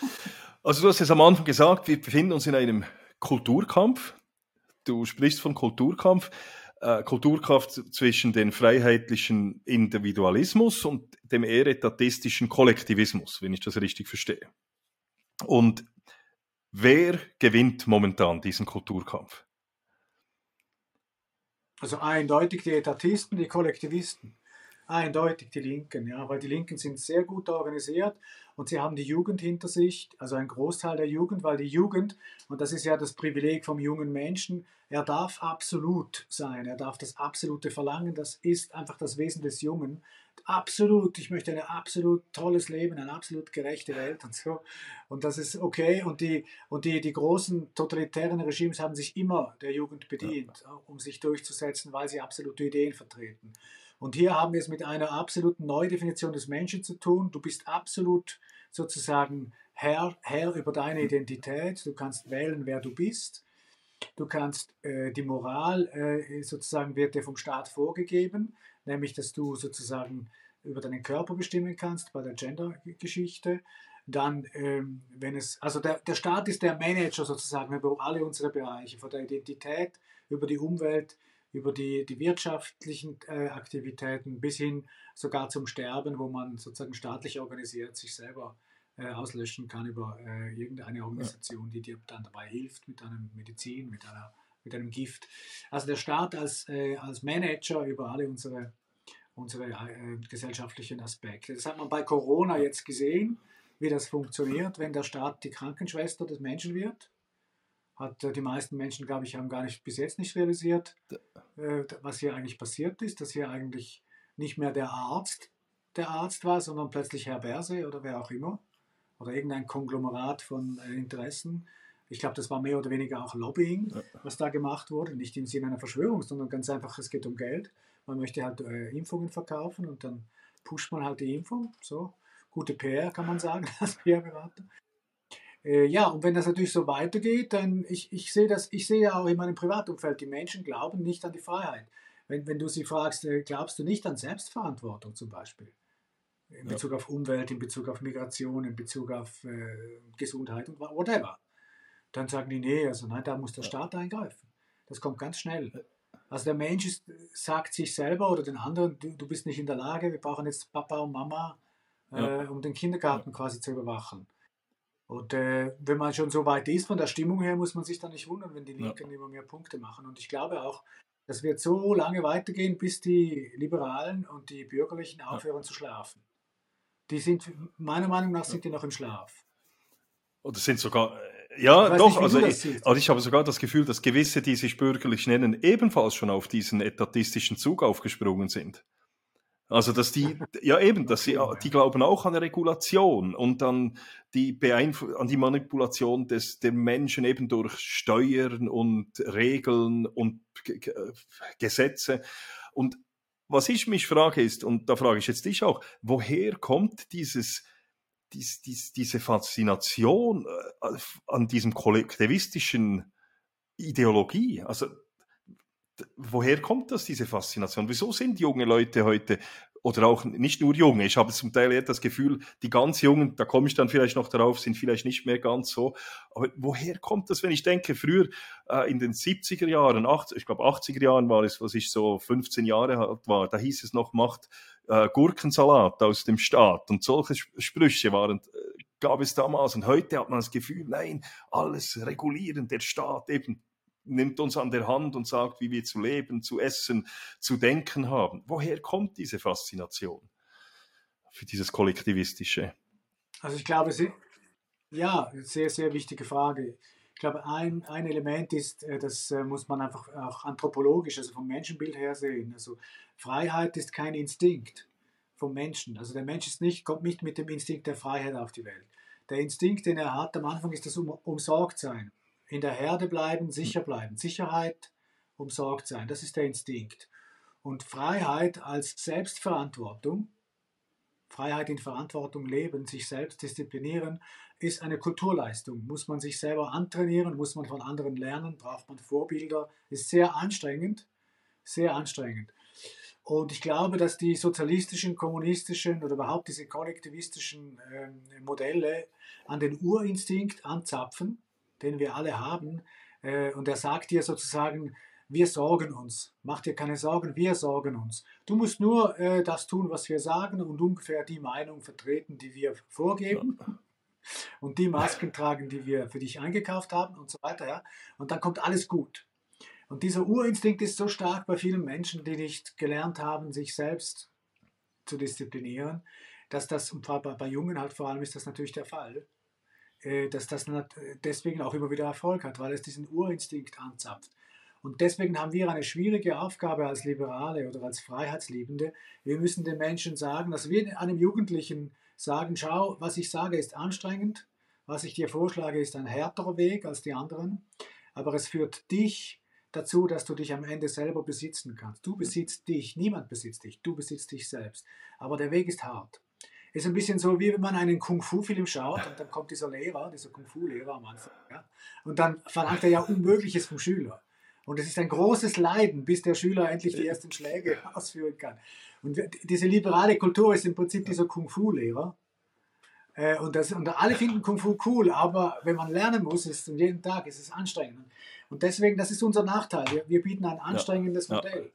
Also du hast es am Anfang gesagt, wir befinden uns in einem Kulturkampf. Du sprichst von Kulturkampf. Äh, Kulturkampf zwischen dem freiheitlichen Individualismus und dem eher etatistischen Kollektivismus, wenn ich das richtig verstehe. Und wer gewinnt momentan diesen Kulturkampf? Also eindeutig die Etatisten, die Kollektivisten eindeutig die Linken, ja, weil die Linken sind sehr gut organisiert und sie haben die Jugend hinter sich, also ein Großteil der Jugend, weil die Jugend, und das ist ja das Privileg vom jungen Menschen, er darf absolut sein, er darf das absolute verlangen, das ist einfach das Wesen des Jungen, absolut, ich möchte ein absolut tolles Leben, eine absolut gerechte Welt und so. Und das ist okay. Und die, und die, die großen totalitären Regimes haben sich immer der Jugend bedient, um sich durchzusetzen, weil sie absolute Ideen vertreten. Und hier haben wir es mit einer absoluten Neudefinition des Menschen zu tun. Du bist absolut sozusagen Herr, Herr über deine Identität. Du kannst wählen, wer du bist. Du kannst äh, die Moral äh, sozusagen wird dir vom Staat vorgegeben nämlich dass du sozusagen über deinen Körper bestimmen kannst bei der Gender-Geschichte. Dann, ähm, wenn es, also der, der Staat ist der Manager sozusagen über alle unsere Bereiche, von der Identität über die Umwelt, über die, die wirtschaftlichen äh, Aktivitäten bis hin sogar zum Sterben, wo man sozusagen staatlich organisiert sich selber äh, auslöschen kann über äh, irgendeine Organisation, die dir dann dabei hilft mit einer Medizin, mit einer mit einem Gift. Also der Staat als, äh, als Manager über alle unsere, unsere äh, gesellschaftlichen Aspekte. Das hat man bei Corona jetzt gesehen, wie das funktioniert, wenn der Staat die Krankenschwester des Menschen wird. Hat äh, die meisten Menschen, glaube ich, haben gar nicht bis jetzt nicht realisiert, äh, was hier eigentlich passiert ist, dass hier eigentlich nicht mehr der Arzt der Arzt war, sondern plötzlich Herr Berse oder wer auch immer oder irgendein Konglomerat von äh, Interessen ich glaube, das war mehr oder weniger auch Lobbying, was da gemacht wurde. Nicht im Sinne einer Verschwörung, sondern ganz einfach, es geht um Geld. Man möchte halt äh, Impfungen verkaufen und dann pusht man halt die Impfung. So, gute PR kann man sagen, als PR-Berater. Äh, ja, und wenn das natürlich so weitergeht, dann, ich, ich sehe das, ich sehe ja auch in meinem Privatumfeld, die Menschen glauben nicht an die Freiheit. Wenn, wenn du sie fragst, äh, glaubst du nicht an Selbstverantwortung zum Beispiel? In Bezug ja. auf Umwelt, in Bezug auf Migration, in Bezug auf äh, Gesundheit und whatever dann sagen die, nee, also nein, da muss der Staat eingreifen. Das kommt ganz schnell. Also der Mensch ist, sagt sich selber oder den anderen, du, du, bist nicht in der Lage, wir brauchen jetzt Papa und Mama, äh, ja. um den Kindergarten ja. quasi zu überwachen. Und äh, wenn man schon so weit ist von der Stimmung her, muss man sich dann nicht wundern, wenn die Linken ja. immer mehr Punkte machen. Und ich glaube auch, das wird so lange weitergehen, bis die Liberalen und die Bürgerlichen aufhören zu schlafen. Die sind, meiner Meinung nach, sind die noch im Schlaf. Oder sind sogar ja, doch. Nicht, also, ich, also ich habe sogar das Gefühl, dass gewisse, die sich bürgerlich nennen, ebenfalls schon auf diesen etatistischen Zug aufgesprungen sind. Also, dass die, ja eben, dass sie, die glauben auch an Regulation und an die, Beeinf an die Manipulation des, der Menschen eben durch Steuern und Regeln und G Gesetze. Und was ich mich frage ist, und da frage ich jetzt dich auch, woher kommt dieses, dies, dies, diese Faszination äh, an diesem kollektivistischen Ideologie. Also woher kommt das, diese Faszination? Wieso sind junge Leute heute, oder auch nicht nur junge, ich habe zum Teil eher das Gefühl, die ganz Jungen, da komme ich dann vielleicht noch darauf, sind vielleicht nicht mehr ganz so. Aber woher kommt das, wenn ich denke, früher äh, in den 70er Jahren, 80, ich glaube 80er Jahren war es, was ich so 15 Jahre alt war, da hieß es noch, macht äh, Gurkensalat aus dem Staat und solche Sprüche waren, äh, gab es damals. Und heute hat man das Gefühl, nein, alles regulieren, der Staat eben nimmt uns an der Hand und sagt, wie wir zu leben, zu essen, zu denken haben. Woher kommt diese Faszination für dieses Kollektivistische? Also ich glaube, Sie, ja, sehr, sehr wichtige Frage. Ich glaube, ein, ein Element ist, äh, das äh, muss man einfach auch anthropologisch, also vom Menschenbild her sehen. Also Freiheit ist kein Instinkt vom Menschen. Also der Mensch ist nicht, kommt nicht mit dem Instinkt der Freiheit auf die Welt. Der Instinkt, den er hat am Anfang, ist das um, Umsorgtsein. In der Herde bleiben, sicher bleiben. Sicherheit, Umsorgtsein, das ist der Instinkt. Und Freiheit als Selbstverantwortung, Freiheit in Verantwortung leben, sich selbst disziplinieren, ist eine Kulturleistung. Muss man sich selber antrainieren, muss man von anderen lernen, braucht man Vorbilder, ist sehr anstrengend, sehr anstrengend. Und ich glaube, dass die sozialistischen, kommunistischen oder überhaupt diese kollektivistischen äh, Modelle an den Urinstinkt anzapfen, den wir alle haben. Äh, und er sagt dir sozusagen, wir sorgen uns. Mach dir keine Sorgen, wir sorgen uns. Du musst nur äh, das tun, was wir sagen und ungefähr die Meinung vertreten, die wir vorgeben. Ja. Und die Masken tragen, die wir für dich eingekauft haben und so weiter. Ja? Und dann kommt alles gut. Und dieser Urinstinkt ist so stark bei vielen Menschen, die nicht gelernt haben, sich selbst zu disziplinieren, dass das, und bei, bei Jungen halt vor allem ist das natürlich der Fall, dass das deswegen auch immer wieder Erfolg hat, weil es diesen Urinstinkt anzapft. Und deswegen haben wir eine schwierige Aufgabe als Liberale oder als Freiheitsliebende. Wir müssen den Menschen sagen, dass wir einem Jugendlichen sagen, schau, was ich sage, ist anstrengend, was ich dir vorschlage, ist ein härterer Weg als die anderen, aber es führt dich dazu, dass du dich am Ende selber besitzen kannst. Du besitzt dich, niemand besitzt dich, du besitzt dich selbst. Aber der Weg ist hart. Ist ein bisschen so, wie wenn man einen Kung-Fu-Film schaut und dann kommt dieser Lehrer, dieser Kung-Fu-Lehrer am Anfang, ja, und dann verlangt er ja Unmögliches vom Schüler. Und es ist ein großes Leiden, bis der Schüler endlich die ersten Schläge ausführen kann. Und diese liberale Kultur ist im Prinzip dieser Kung-Fu-Lehrer. Äh, und, das, und alle finden Kung Fu cool, aber wenn man lernen muss, ist es jeden Tag ist es anstrengend. Und deswegen, das ist unser Nachteil. Wir, wir bieten ein anstrengendes ja. Modell.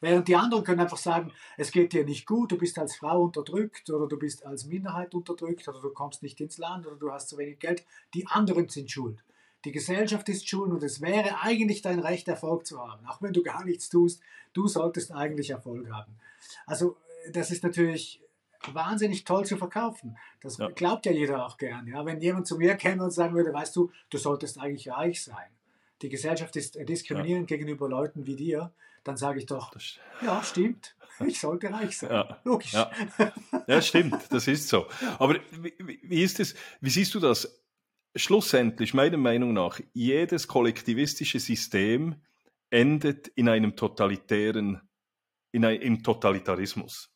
Während die anderen können einfach sagen, es geht dir nicht gut, du bist als Frau unterdrückt oder du bist als Minderheit unterdrückt oder du kommst nicht ins Land oder du hast zu wenig Geld. Die anderen sind schuld. Die Gesellschaft ist schuld und es wäre eigentlich dein Recht, Erfolg zu haben. Auch wenn du gar nichts tust, du solltest eigentlich Erfolg haben. Also das ist natürlich wahnsinnig toll zu verkaufen. Das ja. glaubt ja jeder auch gern. Ja? Wenn jemand zu mir käme und sagen würde, weißt du, du solltest eigentlich reich sein. Die Gesellschaft ist diskriminierend ja. gegenüber Leuten wie dir, dann sage ich doch, ja, stimmt, ich sollte reich sein. Ja. Logisch. Ja. ja, stimmt, das ist so. Aber wie, wie ist es, wie siehst du das? Schlussendlich, meiner Meinung nach, jedes kollektivistische System endet in einem totalitären, in einem, im Totalitarismus.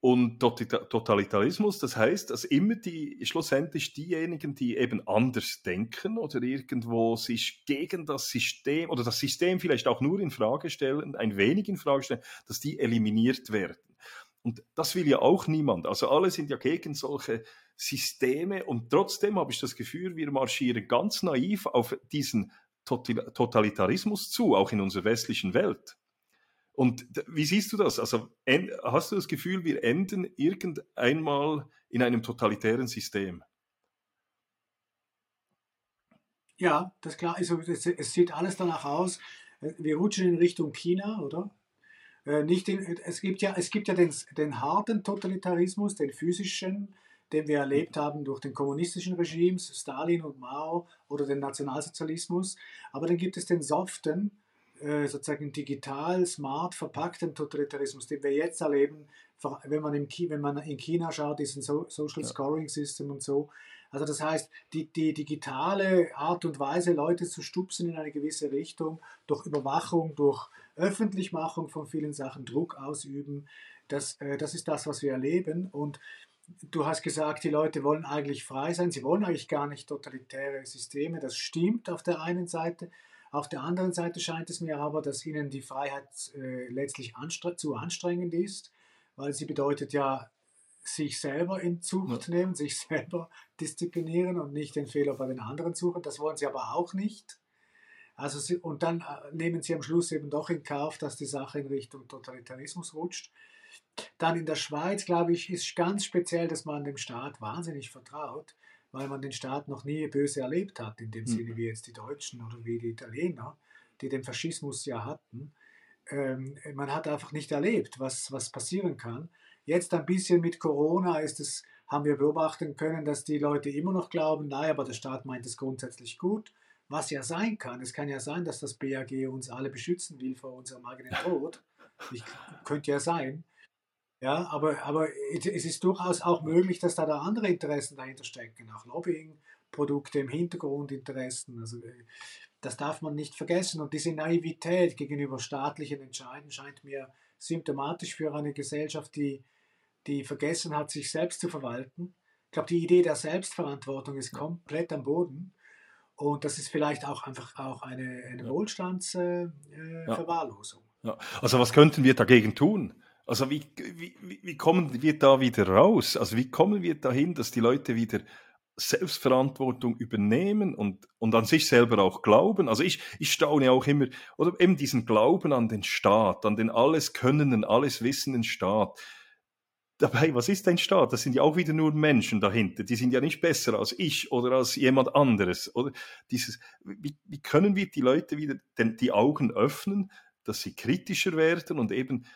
Und Totalitarismus, das heißt, dass immer die, schlussendlich diejenigen, die eben anders denken oder irgendwo sich gegen das System oder das System vielleicht auch nur in Frage stellen, ein wenig in Frage stellen, dass die eliminiert werden. Und das will ja auch niemand. Also alle sind ja gegen solche Systeme und trotzdem habe ich das Gefühl, wir marschieren ganz naiv auf diesen Totalitarismus zu, auch in unserer westlichen Welt. Und wie siehst du das? Also hast du das Gefühl, wir enden irgendeinmal in einem totalitären System? Ja, das ist klar. Also, es, sieht alles danach aus. Wir rutschen in Richtung China, oder? Äh, nicht in, es gibt ja, es gibt ja den, den harten Totalitarismus, den physischen, den wir erlebt haben durch den kommunistischen Regimes, Stalin und Mao oder den Nationalsozialismus. Aber dann gibt es den soften, sozusagen digital, smart verpackten Totalitarismus, den wir jetzt erleben, wenn man, im, wenn man in China schaut, ist ein Social Scoring System und so. Also das heißt, die, die digitale Art und Weise, Leute zu stupsen in eine gewisse Richtung, durch Überwachung, durch Öffentlichmachung von vielen Sachen, Druck ausüben, das, äh, das ist das, was wir erleben. Und du hast gesagt, die Leute wollen eigentlich frei sein, sie wollen eigentlich gar nicht totalitäre Systeme. Das stimmt auf der einen Seite. Auf der anderen Seite scheint es mir aber, dass ihnen die Freiheit äh, letztlich anstre zu anstrengend ist, weil sie bedeutet ja, sich selber in Zucht ja. nehmen, sich selber disziplinieren und nicht den Fehler bei den anderen suchen. Das wollen sie aber auch nicht. Also sie, und dann äh, nehmen sie am Schluss eben doch in Kauf, dass die Sache in Richtung Totalitarismus rutscht. Dann in der Schweiz, glaube ich, ist ganz speziell, dass man dem Staat wahnsinnig vertraut weil man den Staat noch nie böse erlebt hat, in dem mhm. Sinne wie jetzt die Deutschen oder wie die Italiener, die den Faschismus ja hatten. Ähm, man hat einfach nicht erlebt, was, was passieren kann. Jetzt ein bisschen mit Corona ist es, haben wir beobachten können, dass die Leute immer noch glauben, naja, aber der Staat meint es grundsätzlich gut, was ja sein kann. Es kann ja sein, dass das BAG uns alle beschützen will vor unserem eigenen Tod. Ich, könnte ja sein. Ja, aber, aber es ist durchaus auch möglich, dass da, da andere Interessen dahinter stecken, auch Lobbying-Produkte im Hintergrund Interessen. Also äh, das darf man nicht vergessen. Und diese Naivität gegenüber staatlichen Entscheiden scheint mir symptomatisch für eine Gesellschaft, die, die vergessen hat, sich selbst zu verwalten. Ich glaube, die Idee der Selbstverantwortung ist komplett am Boden. Und das ist vielleicht auch einfach auch eine, eine Wohlstandsverwahrlosung. Äh, äh, ja. ja. Also was könnten wir dagegen tun? Also wie, wie, wie kommen wir da wieder raus? Also wie kommen wir dahin, dass die Leute wieder Selbstverantwortung übernehmen und, und an sich selber auch glauben. Also ich, ich staune auch immer, oder eben diesen Glauben an den Staat, an den alles könnenden, alles wissenden Staat. Dabei, was ist ein Staat? Das sind ja auch wieder nur Menschen dahinter. Die sind ja nicht besser als ich oder als jemand anderes. Oder dieses, wie, wie können wir die Leute wieder den, die Augen öffnen, dass sie kritischer werden und eben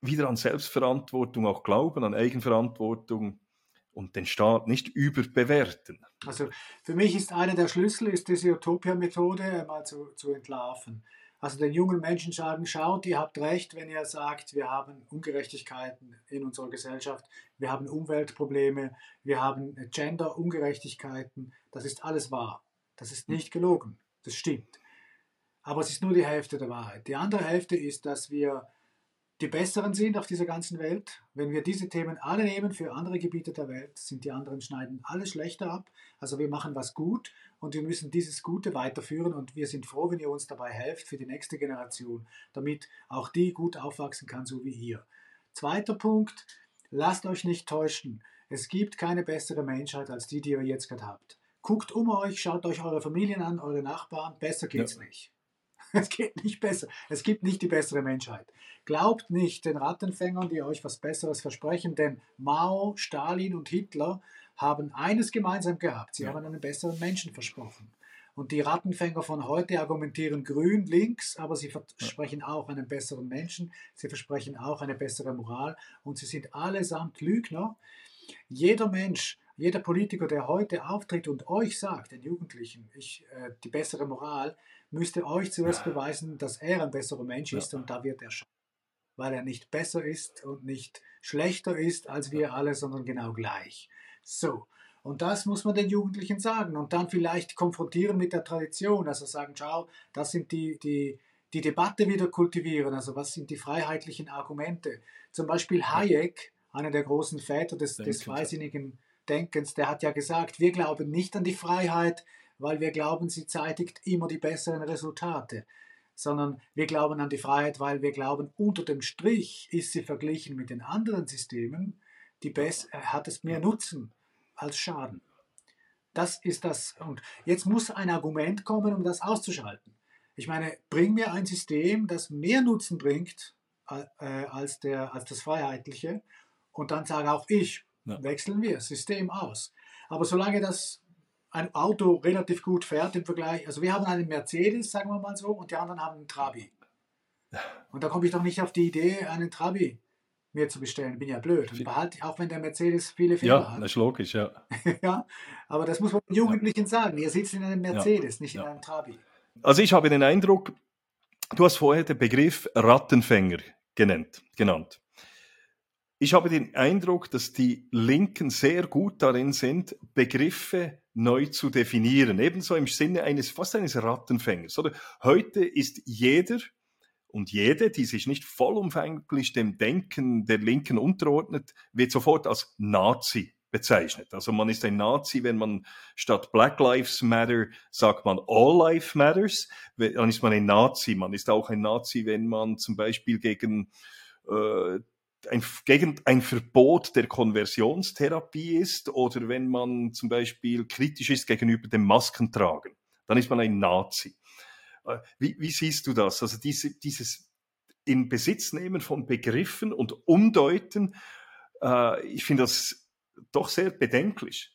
wieder an Selbstverantwortung auch glauben, an Eigenverantwortung und den Staat nicht überbewerten. Also für mich ist einer der Schlüssel, ist diese Utopia-Methode mal zu, zu entlarven. Also den jungen Menschen sagen, schaut, ihr habt recht, wenn ihr sagt, wir haben Ungerechtigkeiten in unserer Gesellschaft, wir haben Umweltprobleme, wir haben Gender-Ungerechtigkeiten. Das ist alles wahr. Das ist nicht gelogen. Das stimmt. Aber es ist nur die Hälfte der Wahrheit. Die andere Hälfte ist, dass wir die Besseren sind auf dieser ganzen Welt. Wenn wir diese Themen alle nehmen für andere Gebiete der Welt, sind die anderen schneiden alles schlechter ab. Also wir machen was gut und wir müssen dieses Gute weiterführen und wir sind froh, wenn ihr uns dabei helft für die nächste Generation, damit auch die gut aufwachsen kann, so wie ihr. Zweiter Punkt, lasst euch nicht täuschen. Es gibt keine bessere Menschheit als die, die ihr jetzt gerade habt. Guckt um euch, schaut euch eure Familien an, eure Nachbarn, besser geht's ja. nicht. Es geht nicht besser. Es gibt nicht die bessere Menschheit. Glaubt nicht den Rattenfängern, die euch was Besseres versprechen, denn Mao, Stalin und Hitler haben eines gemeinsam gehabt. Sie ja. haben einen besseren Menschen versprochen. Und die Rattenfänger von heute argumentieren grün links, aber sie versprechen auch einen besseren Menschen, sie versprechen auch eine bessere Moral und sie sind allesamt Lügner. Jeder Mensch, jeder Politiker, der heute auftritt und euch sagt, den Jugendlichen, ich, äh, die bessere Moral, müsste euch zuerst beweisen, dass er ein besserer Mensch ist und da wird er scheitern. Weil er nicht besser ist und nicht schlechter ist als wir alle, sondern genau gleich. So. Und das muss man den Jugendlichen sagen und dann vielleicht konfrontieren mit der Tradition. Also sagen, schau, das sind die, die, die Debatte wieder kultivieren. Also was sind die freiheitlichen Argumente? Zum Beispiel Hayek, einer der großen Väter des, des freisinnigen Denkens, der hat ja gesagt, wir glauben nicht an die Freiheit, weil wir glauben, sie zeitigt immer die besseren Resultate, sondern wir glauben an die Freiheit, weil wir glauben, unter dem Strich ist sie verglichen mit den anderen Systemen, die best, äh, hat es mehr Nutzen als Schaden. Das ist das. Und jetzt muss ein Argument kommen, um das auszuschalten. Ich meine, bring mir ein System, das mehr Nutzen bringt äh, als, der, als das Freiheitliche, und dann sage auch ich, ja. wechseln wir das System aus. Aber solange das ein Auto relativ gut fährt im Vergleich. Also wir haben einen Mercedes, sagen wir mal so, und die anderen haben einen Trabi. Und da komme ich doch nicht auf die Idee, einen Trabi mir zu bestellen. Bin ja blöd. Und behalte, auch wenn der Mercedes viele Fehler ja, hat. Ja, das ist logisch, ja. ja. Aber das muss man den Jugendlichen ja. sagen. Ihr sitzt in einem Mercedes, ja. nicht in einem Trabi. Also ich habe den Eindruck, du hast vorher den Begriff Rattenfänger genannt. genannt. Ich habe den Eindruck, dass die Linken sehr gut darin sind, Begriffe neu zu definieren. Ebenso im Sinne eines, fast eines Rattenfängers. Oder? Heute ist jeder und jede, die sich nicht vollumfänglich dem Denken der Linken unterordnet, wird sofort als Nazi bezeichnet. Also man ist ein Nazi, wenn man statt Black Lives Matter sagt man All Life Matters, dann ist man ein Nazi. Man ist auch ein Nazi, wenn man zum Beispiel gegen äh, ein, gegen ein Verbot der Konversionstherapie ist oder wenn man zum Beispiel kritisch ist gegenüber dem Maskentragen, dann ist man ein Nazi. Äh, wie, wie siehst du das? Also diese, dieses in Besitz nehmen von Begriffen und Umdeuten, äh, ich finde das doch sehr bedenklich.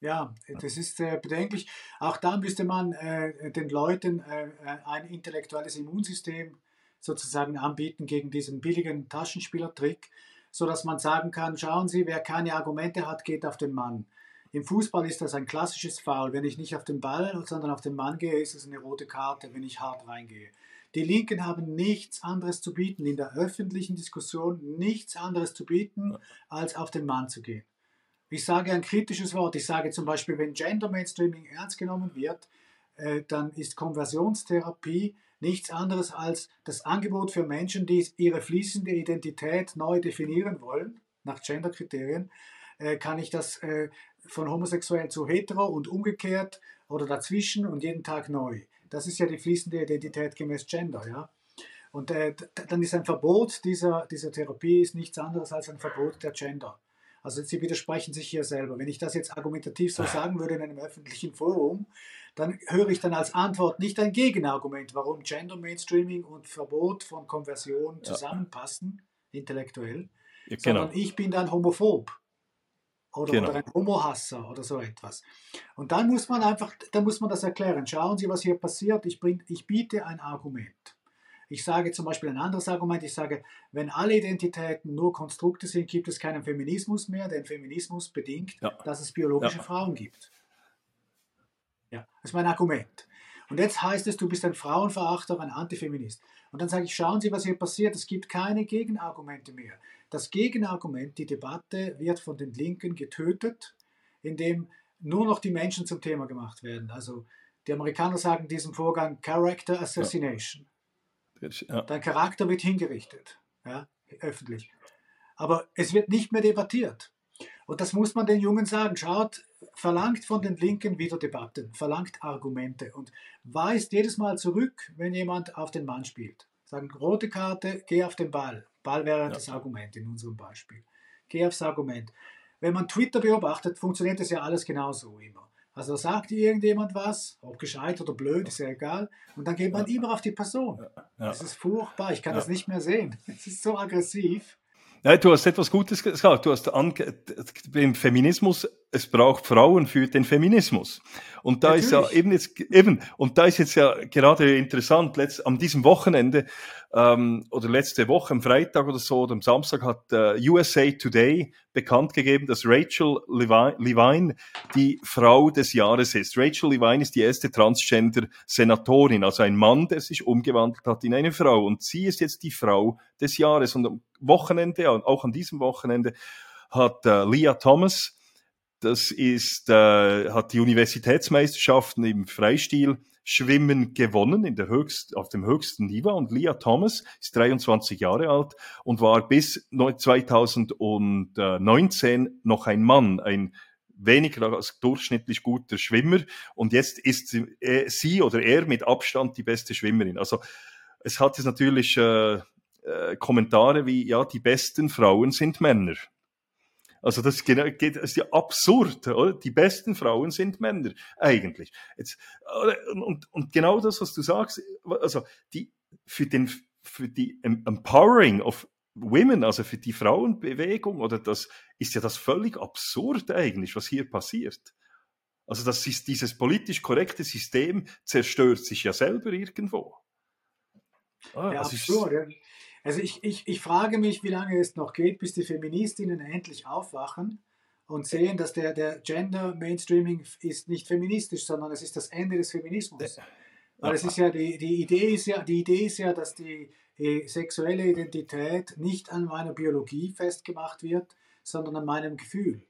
Ja, das ist äh, bedenklich. Auch da müsste man äh, den Leuten äh, ein intellektuelles Immunsystem sozusagen anbieten gegen diesen billigen Taschenspielertrick, sodass man sagen kann, schauen Sie, wer keine Argumente hat, geht auf den Mann. Im Fußball ist das ein klassisches Foul. Wenn ich nicht auf den Ball, sondern auf den Mann gehe, ist es eine rote Karte, wenn ich hart reingehe. Die Linken haben nichts anderes zu bieten, in der öffentlichen Diskussion nichts anderes zu bieten, als auf den Mann zu gehen. Ich sage ein kritisches Wort. Ich sage zum Beispiel, wenn Gender Mainstreaming ernst genommen wird, äh, dann ist Konversionstherapie nichts anderes als das Angebot für Menschen, die ihre fließende Identität neu definieren wollen, nach Genderkriterien, äh, kann ich das äh, von homosexuell zu hetero und umgekehrt oder dazwischen und jeden Tag neu. Das ist ja die fließende Identität gemäß Gender, ja. Und äh, dann ist ein Verbot dieser, dieser Therapie ist nichts anderes als ein Verbot der Gender. Also Sie widersprechen sich hier selber. Wenn ich das jetzt argumentativ so sagen würde in einem öffentlichen Forum, dann höre ich dann als Antwort nicht ein Gegenargument, warum Gender Mainstreaming und Verbot von Konversion zusammenpassen, ja. intellektuell, ja, genau. sondern ich bin dann homophob oder, genau. oder ein Homohasser oder so etwas. Und dann muss man einfach, dann muss man das erklären. Schauen Sie, was hier passiert. Ich, bring, ich biete ein Argument. Ich sage zum Beispiel ein anderes Argument, ich sage, wenn alle Identitäten nur Konstrukte sind, gibt es keinen Feminismus mehr, denn Feminismus bedingt, ja. dass es biologische. Frauen gibt. Ja, das ist mein Argument. Und jetzt heißt es, du bist ein Frauenverachter, ein Antifeminist. Und dann sage ich, schauen Sie, was hier passiert. Es gibt keine Gegenargumente mehr. Das Gegenargument, die Debatte wird von den Linken getötet, indem nur noch die Menschen zum Thema gemacht werden. Also die Amerikaner sagen diesem Vorgang Character Assassination. Ja. Dein Charakter wird hingerichtet, ja, öffentlich. Aber es wird nicht mehr debattiert. Und das muss man den Jungen sagen. Schaut, verlangt von den Linken wieder Debatten, verlangt Argumente und weist jedes Mal zurück, wenn jemand auf den Mann spielt. Sagen, rote Karte, geh auf den Ball. Ball wäre ja. das Argument in unserem Beispiel. Geh aufs Argument. Wenn man Twitter beobachtet, funktioniert das ja alles genauso immer. Also sagt irgendjemand was, ob gescheit oder blöd, ist ja egal. Und dann geht man ja. immer auf die Person. Ja. Das ist furchtbar, ich kann das nicht mehr sehen. Es ist so aggressiv. Ja, du hast etwas Gutes gesagt. Du hast beim Feminismus, es braucht Frauen für den Feminismus. Und da Natürlich. ist ja eben jetzt, eben, und da ist jetzt ja gerade interessant, letzt, an diesem Wochenende, ähm, oder letzte Woche, am Freitag oder so, oder am Samstag hat äh, USA Today bekannt gegeben, dass Rachel Levine die Frau des Jahres ist. Rachel Levine ist die erste Transgender-Senatorin, also ein Mann, der sich umgewandelt hat in eine Frau. Und sie ist jetzt die Frau des Jahres. Und am Wochenende, auch an diesem Wochenende, hat äh, Leah Thomas, das ist, äh, hat die Universitätsmeisterschaften im Freistil Schwimmen gewonnen in der höchst, auf dem höchsten Niveau und Leah Thomas ist 23 Jahre alt und war bis 2019 noch ein Mann, ein weniger als durchschnittlich guter Schwimmer und jetzt ist sie, äh, sie oder er mit Abstand die beste Schwimmerin. Also es hat jetzt natürlich äh, äh, Kommentare wie, ja, die besten Frauen sind Männer. Also das geht, das ist ja absurd, oder? Die besten Frauen sind Männer, eigentlich. Jetzt, und, und genau das, was du sagst, also die, für, den, für die Empowering of Women, also für die Frauenbewegung, oder das ist ja das völlig absurd eigentlich, was hier passiert. Also das ist dieses politisch korrekte System zerstört sich ja selber irgendwo. Ah, ja, absurd. Ist, also ich, ich, ich frage mich, wie lange es noch geht, bis die Feministinnen endlich aufwachen und sehen, dass der, der Gender Mainstreaming ist nicht feministisch, sondern es ist das Ende des Feminismus. Weil es ist ja die, die Idee ist ja, die Idee ist ja, dass die sexuelle Identität nicht an meiner Biologie festgemacht wird, sondern an meinem Gefühl.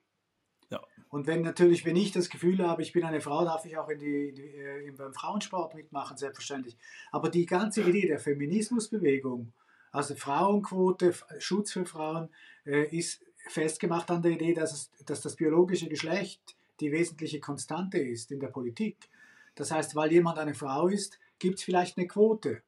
Ja. Und wenn natürlich, wenn ich das Gefühl habe, ich bin eine Frau, darf ich auch in die, die, äh, beim Frauensport mitmachen, selbstverständlich. Aber die ganze Idee der Feminismusbewegung also Frauenquote, Schutz für Frauen äh, ist festgemacht an der Idee, dass, es, dass das biologische Geschlecht die wesentliche Konstante ist in der Politik. Das heißt, weil jemand eine Frau ist, gibt es vielleicht eine Quote.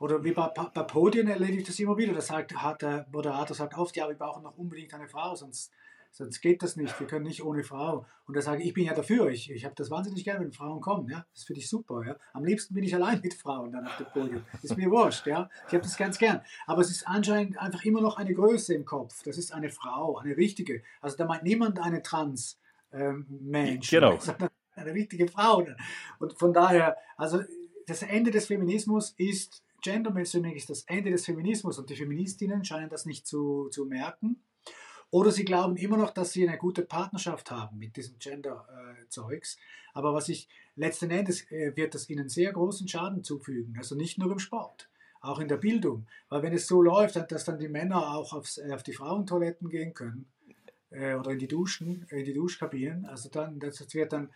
Oder wie bei, bei Podien erledigt das immer wieder. Da sagt, hat der Moderator sagt oft, ja, wir brauchen noch unbedingt eine Frau, sonst Sonst geht das nicht. Wir können nicht ohne Frau. Und da sage ich, ich bin ja dafür. Ich, ich habe das wahnsinnig gerne, wenn Frauen kommen. Ja? Das finde ich super. Ja? Am liebsten bin ich allein mit Frauen dann auf dem Podium. Ist mir wurscht. Ja? Ich habe das ganz gern. Aber es ist anscheinend einfach immer noch eine Größe im Kopf. Das ist eine Frau, eine richtige. Also da meint niemand eine Trans-Mensch. Ähm, genau. Sondern eine richtige Frau. Und von daher, also das Ende des Feminismus ist Gender Mainstreaming ist das Ende des Feminismus und die Feministinnen scheinen das nicht zu, zu merken. Oder sie glauben immer noch, dass sie eine gute Partnerschaft haben mit diesem Gender-Zeugs. Aber was ich letzten Endes äh, wird das ihnen sehr großen Schaden zufügen. Also nicht nur im Sport, auch in der Bildung. Weil wenn es so läuft, dass dann die Männer auch aufs, äh, auf die Frauentoiletten gehen können äh, oder in die Duschen, in die Duschkabinen, also dann, das wird dann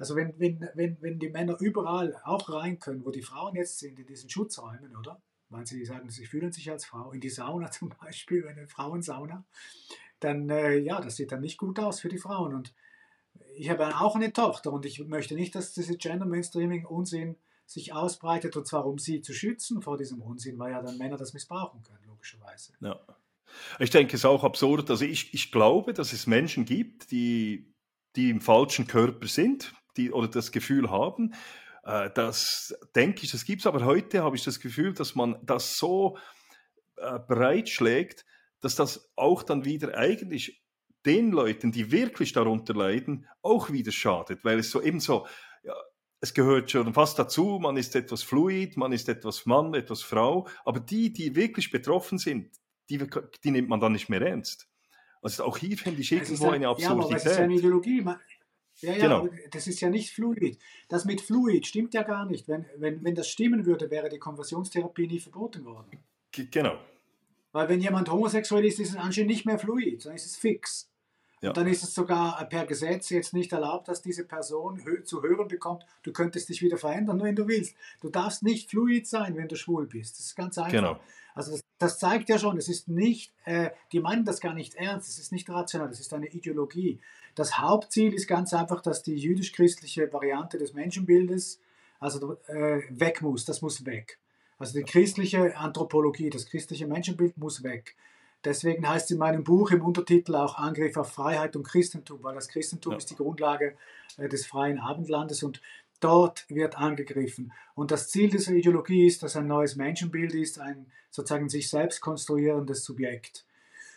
also wenn, wenn, wenn, wenn die Männer überall auch rein können, wo die Frauen jetzt sind, in diesen Schutzräumen, oder? Weil sie sagen, sie fühlen sich als Frau, in die Sauna zum Beispiel, eine Frauensauna, dann äh, ja, das sieht dann nicht gut aus für die Frauen. Und ich habe auch eine Tochter und ich möchte nicht, dass diese Gender Mainstreaming Unsinn sich ausbreitet und zwar um sie zu schützen vor diesem Unsinn, weil ja dann Männer das missbrauchen können, logischerweise. Ja. Ich denke, es ist auch absurd. Also ich, ich glaube, dass es Menschen gibt, die, die im falschen Körper sind, die oder das Gefühl haben. Äh, das denke ich, das gibt es, aber heute habe ich das Gefühl, dass man das so äh, breitschlägt, dass das auch dann wieder eigentlich den Leuten, die wirklich darunter leiden, auch wieder schadet, weil es so eben so, ja, es gehört schon fast dazu, man ist etwas fluid, man ist etwas Mann, etwas Frau, aber die, die wirklich betroffen sind, die, die nimmt man dann nicht mehr ernst. Also auch hier finde ich irgendwo ein, eine Absurdität. Ja, aber das ist ja eine Ideologie. Ja, ja, genau. das ist ja nicht fluid. Das mit fluid stimmt ja gar nicht. Wenn, wenn, wenn das stimmen würde, wäre die Konversionstherapie nie verboten worden. Genau. Weil wenn jemand homosexuell ist, ist es anscheinend nicht mehr fluid, sondern ist es fix. Ja. Und dann ist es sogar per Gesetz jetzt nicht erlaubt, dass diese Person zu hören bekommt, du könntest dich wieder verändern, wenn du willst. Du darfst nicht fluid sein, wenn du schwul bist. Das ist ganz einfach. Genau. Also das, das zeigt ja schon, es ist nicht, äh, die meinen das gar nicht ernst, es ist nicht rational, es ist eine Ideologie. Das Hauptziel ist ganz einfach, dass die jüdisch-christliche Variante des Menschenbildes also äh, weg muss, das muss weg. Also die christliche Anthropologie, das christliche Menschenbild muss weg. Deswegen heißt es in meinem Buch im Untertitel auch Angriff auf Freiheit und Christentum, weil das Christentum ja. ist die Grundlage äh, des freien Abendlandes und dort wird angegriffen. Und das Ziel dieser Ideologie ist, dass ein neues Menschenbild ist, ein sozusagen sich selbst konstruierendes Subjekt.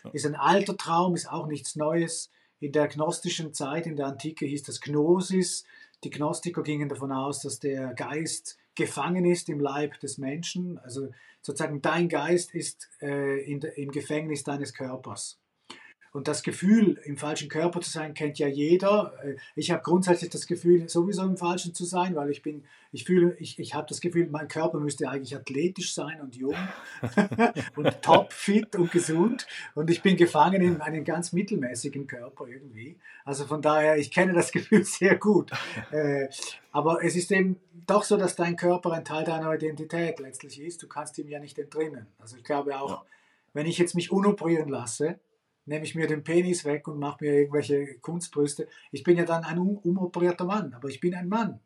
Ja. Ist ein alter Traum, ist auch nichts Neues. In der gnostischen Zeit, in der Antike hieß das Gnosis. Die Gnostiker gingen davon aus, dass der Geist gefangen ist im Leib des Menschen. Also sozusagen dein Geist ist äh, in im Gefängnis deines Körpers. Und das Gefühl, im falschen Körper zu sein, kennt ja jeder. Äh, ich habe grundsätzlich das Gefühl, sowieso im Falschen zu sein, weil ich bin, ich fühle, ich, ich habe das Gefühl, mein Körper müsste eigentlich athletisch sein und jung und topfit und gesund. Und ich bin gefangen in einem ganz mittelmäßigen Körper irgendwie. Also von daher, ich kenne das Gefühl sehr gut. Äh, aber es ist eben doch so, dass dein Körper ein Teil deiner Identität letztlich ist. Du kannst ihm ja nicht entrinnen. Also ich glaube auch, ja. wenn ich jetzt mich unoperieren lasse, nehme ich mir den Penis weg und mache mir irgendwelche Kunstbrüste. Ich bin ja dann ein umoperierter Mann, aber ich bin ein Mann.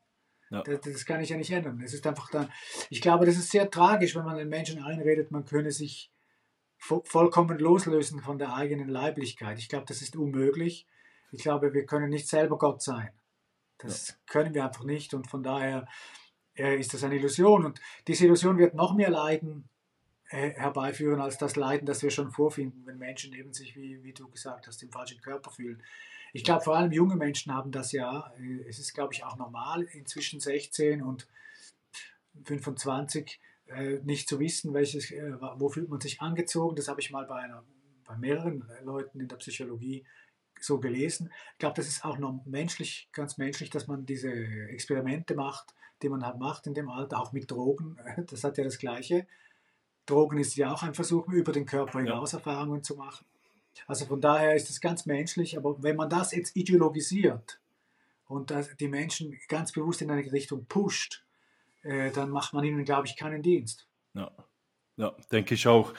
Ja. Das, das, kann ich ja nicht ändern. Es ist einfach dann, ich glaube, das ist sehr tragisch, wenn man den Menschen einredet, man könne sich vo vollkommen loslösen von der eigenen Leiblichkeit. Ich glaube, das ist unmöglich. Ich glaube, wir können nicht selber Gott sein. Das ja. können wir einfach nicht und von daher äh, ist das eine Illusion und diese Illusion wird noch mehr leiden, herbeiführen als das Leiden, das wir schon vorfinden, wenn Menschen eben sich, wie, wie du gesagt hast, im falschen Körper fühlen. Ich glaube, vor allem junge Menschen haben das ja. Äh, es ist, glaube ich, auch normal, inzwischen 16 und 25 äh, nicht zu wissen, welches, wo fühlt man sich angezogen. Das habe ich mal bei, einer, bei mehreren Leuten in der Psychologie so gelesen. Ich glaube, das ist auch noch menschlich, ganz menschlich, dass man diese Experimente macht, die man halt macht in dem Alter, auch mit Drogen. Das hat ja das Gleiche. Drogen ist ja auch ein Versuch, über den Körper hinaus ja. Erfahrungen zu machen. Also von daher ist es ganz menschlich, aber wenn man das jetzt ideologisiert und die Menschen ganz bewusst in eine Richtung pusht, äh, dann macht man ihnen, glaube ich, keinen Dienst. Ja, ja denke ich auch.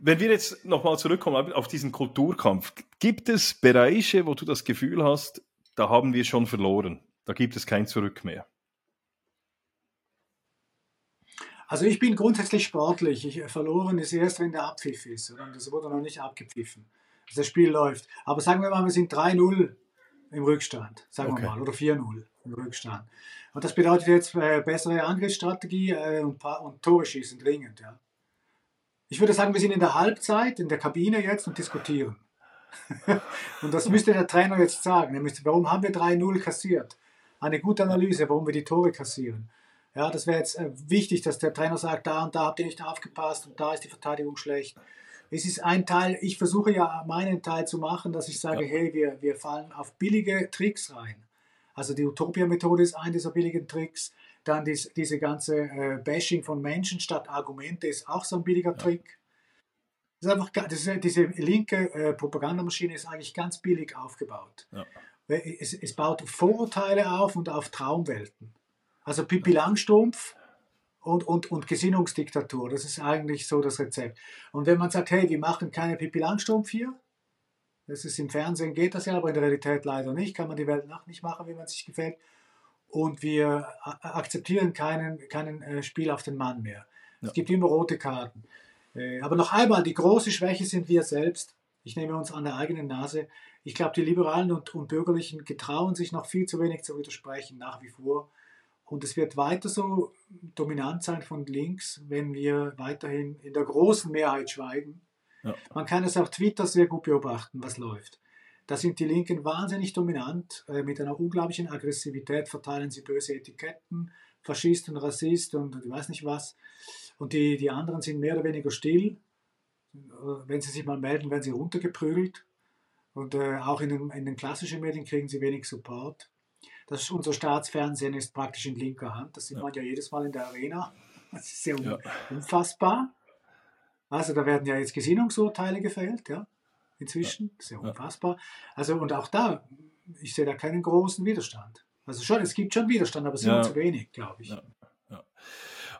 Wenn wir jetzt nochmal zurückkommen auf diesen Kulturkampf, gibt es Bereiche, wo du das Gefühl hast, da haben wir schon verloren, da gibt es kein Zurück mehr? Also ich bin grundsätzlich sportlich. Ich, verloren ist erst, wenn der Abpfiff ist. Und das wurde noch nicht abgepfiffen. Also das Spiel läuft. Aber sagen wir mal, wir sind 3-0 im Rückstand. Sagen okay. wir mal. Oder 4-0 im Rückstand. Und das bedeutet jetzt äh, bessere Angriffsstrategie äh, und, und Tore schießen dringend. Ja. Ich würde sagen, wir sind in der Halbzeit, in der Kabine jetzt und diskutieren. und das müsste der Trainer jetzt sagen. Er müsste, warum haben wir 3-0 kassiert? Eine gute Analyse, warum wir die Tore kassieren. Ja, das wäre jetzt äh, wichtig, dass der Trainer sagt, da und da habt ihr nicht aufgepasst und da ist die Verteidigung schlecht. Es ist ein Teil, ich versuche ja meinen Teil zu machen, dass ich sage, ja. hey, wir, wir fallen auf billige Tricks rein. Also die Utopia-Methode ist ein dieser billigen Tricks. Dann dies, diese ganze äh, Bashing von Menschen statt Argumente ist auch so ein billiger ja. Trick. Das ist einfach, das ist, diese linke äh, Propagandamaschine ist eigentlich ganz billig aufgebaut. Ja. Es, es baut Vorurteile auf und auf Traumwelten. Also Pippi Langstrumpf und, und, und Gesinnungsdiktatur, das ist eigentlich so das Rezept. Und wenn man sagt, hey, wir machen keine Pippi Langstrumpf hier, das ist im Fernsehen geht das ja, aber in der Realität leider nicht, kann man die Welt nach nicht machen, wie man sich gefällt. Und wir akzeptieren keinen, keinen äh, Spiel auf den Mann mehr. Ja. Es gibt immer rote Karten. Äh, aber noch einmal, die große Schwäche sind wir selbst. Ich nehme uns an der eigenen Nase. Ich glaube, die Liberalen und, und Bürgerlichen getrauen sich noch viel zu wenig zu widersprechen, nach wie vor. Und es wird weiter so dominant sein von links, wenn wir weiterhin in der großen Mehrheit schweigen. Ja. Man kann es auf Twitter sehr gut beobachten, was läuft. Da sind die Linken wahnsinnig dominant. Äh, mit einer unglaublichen Aggressivität verteilen sie böse Etiketten, Faschist und Rassist und ich weiß nicht was. Und die, die anderen sind mehr oder weniger still. Äh, wenn sie sich mal melden, werden sie runtergeprügelt. Und äh, auch in den, in den klassischen Medien kriegen sie wenig Support. Das, unser Staatsfernsehen ist praktisch in linker Hand. Das sieht ja. man ja jedes Mal in der Arena. Das ist sehr ja. unfassbar. Also da werden ja jetzt Gesinnungsurteile gefällt, ja, inzwischen. Ja. Sehr unfassbar. Also und auch da, ich sehe da keinen großen Widerstand. Also schon, es gibt schon Widerstand, aber es sind zu wenig, glaube ich.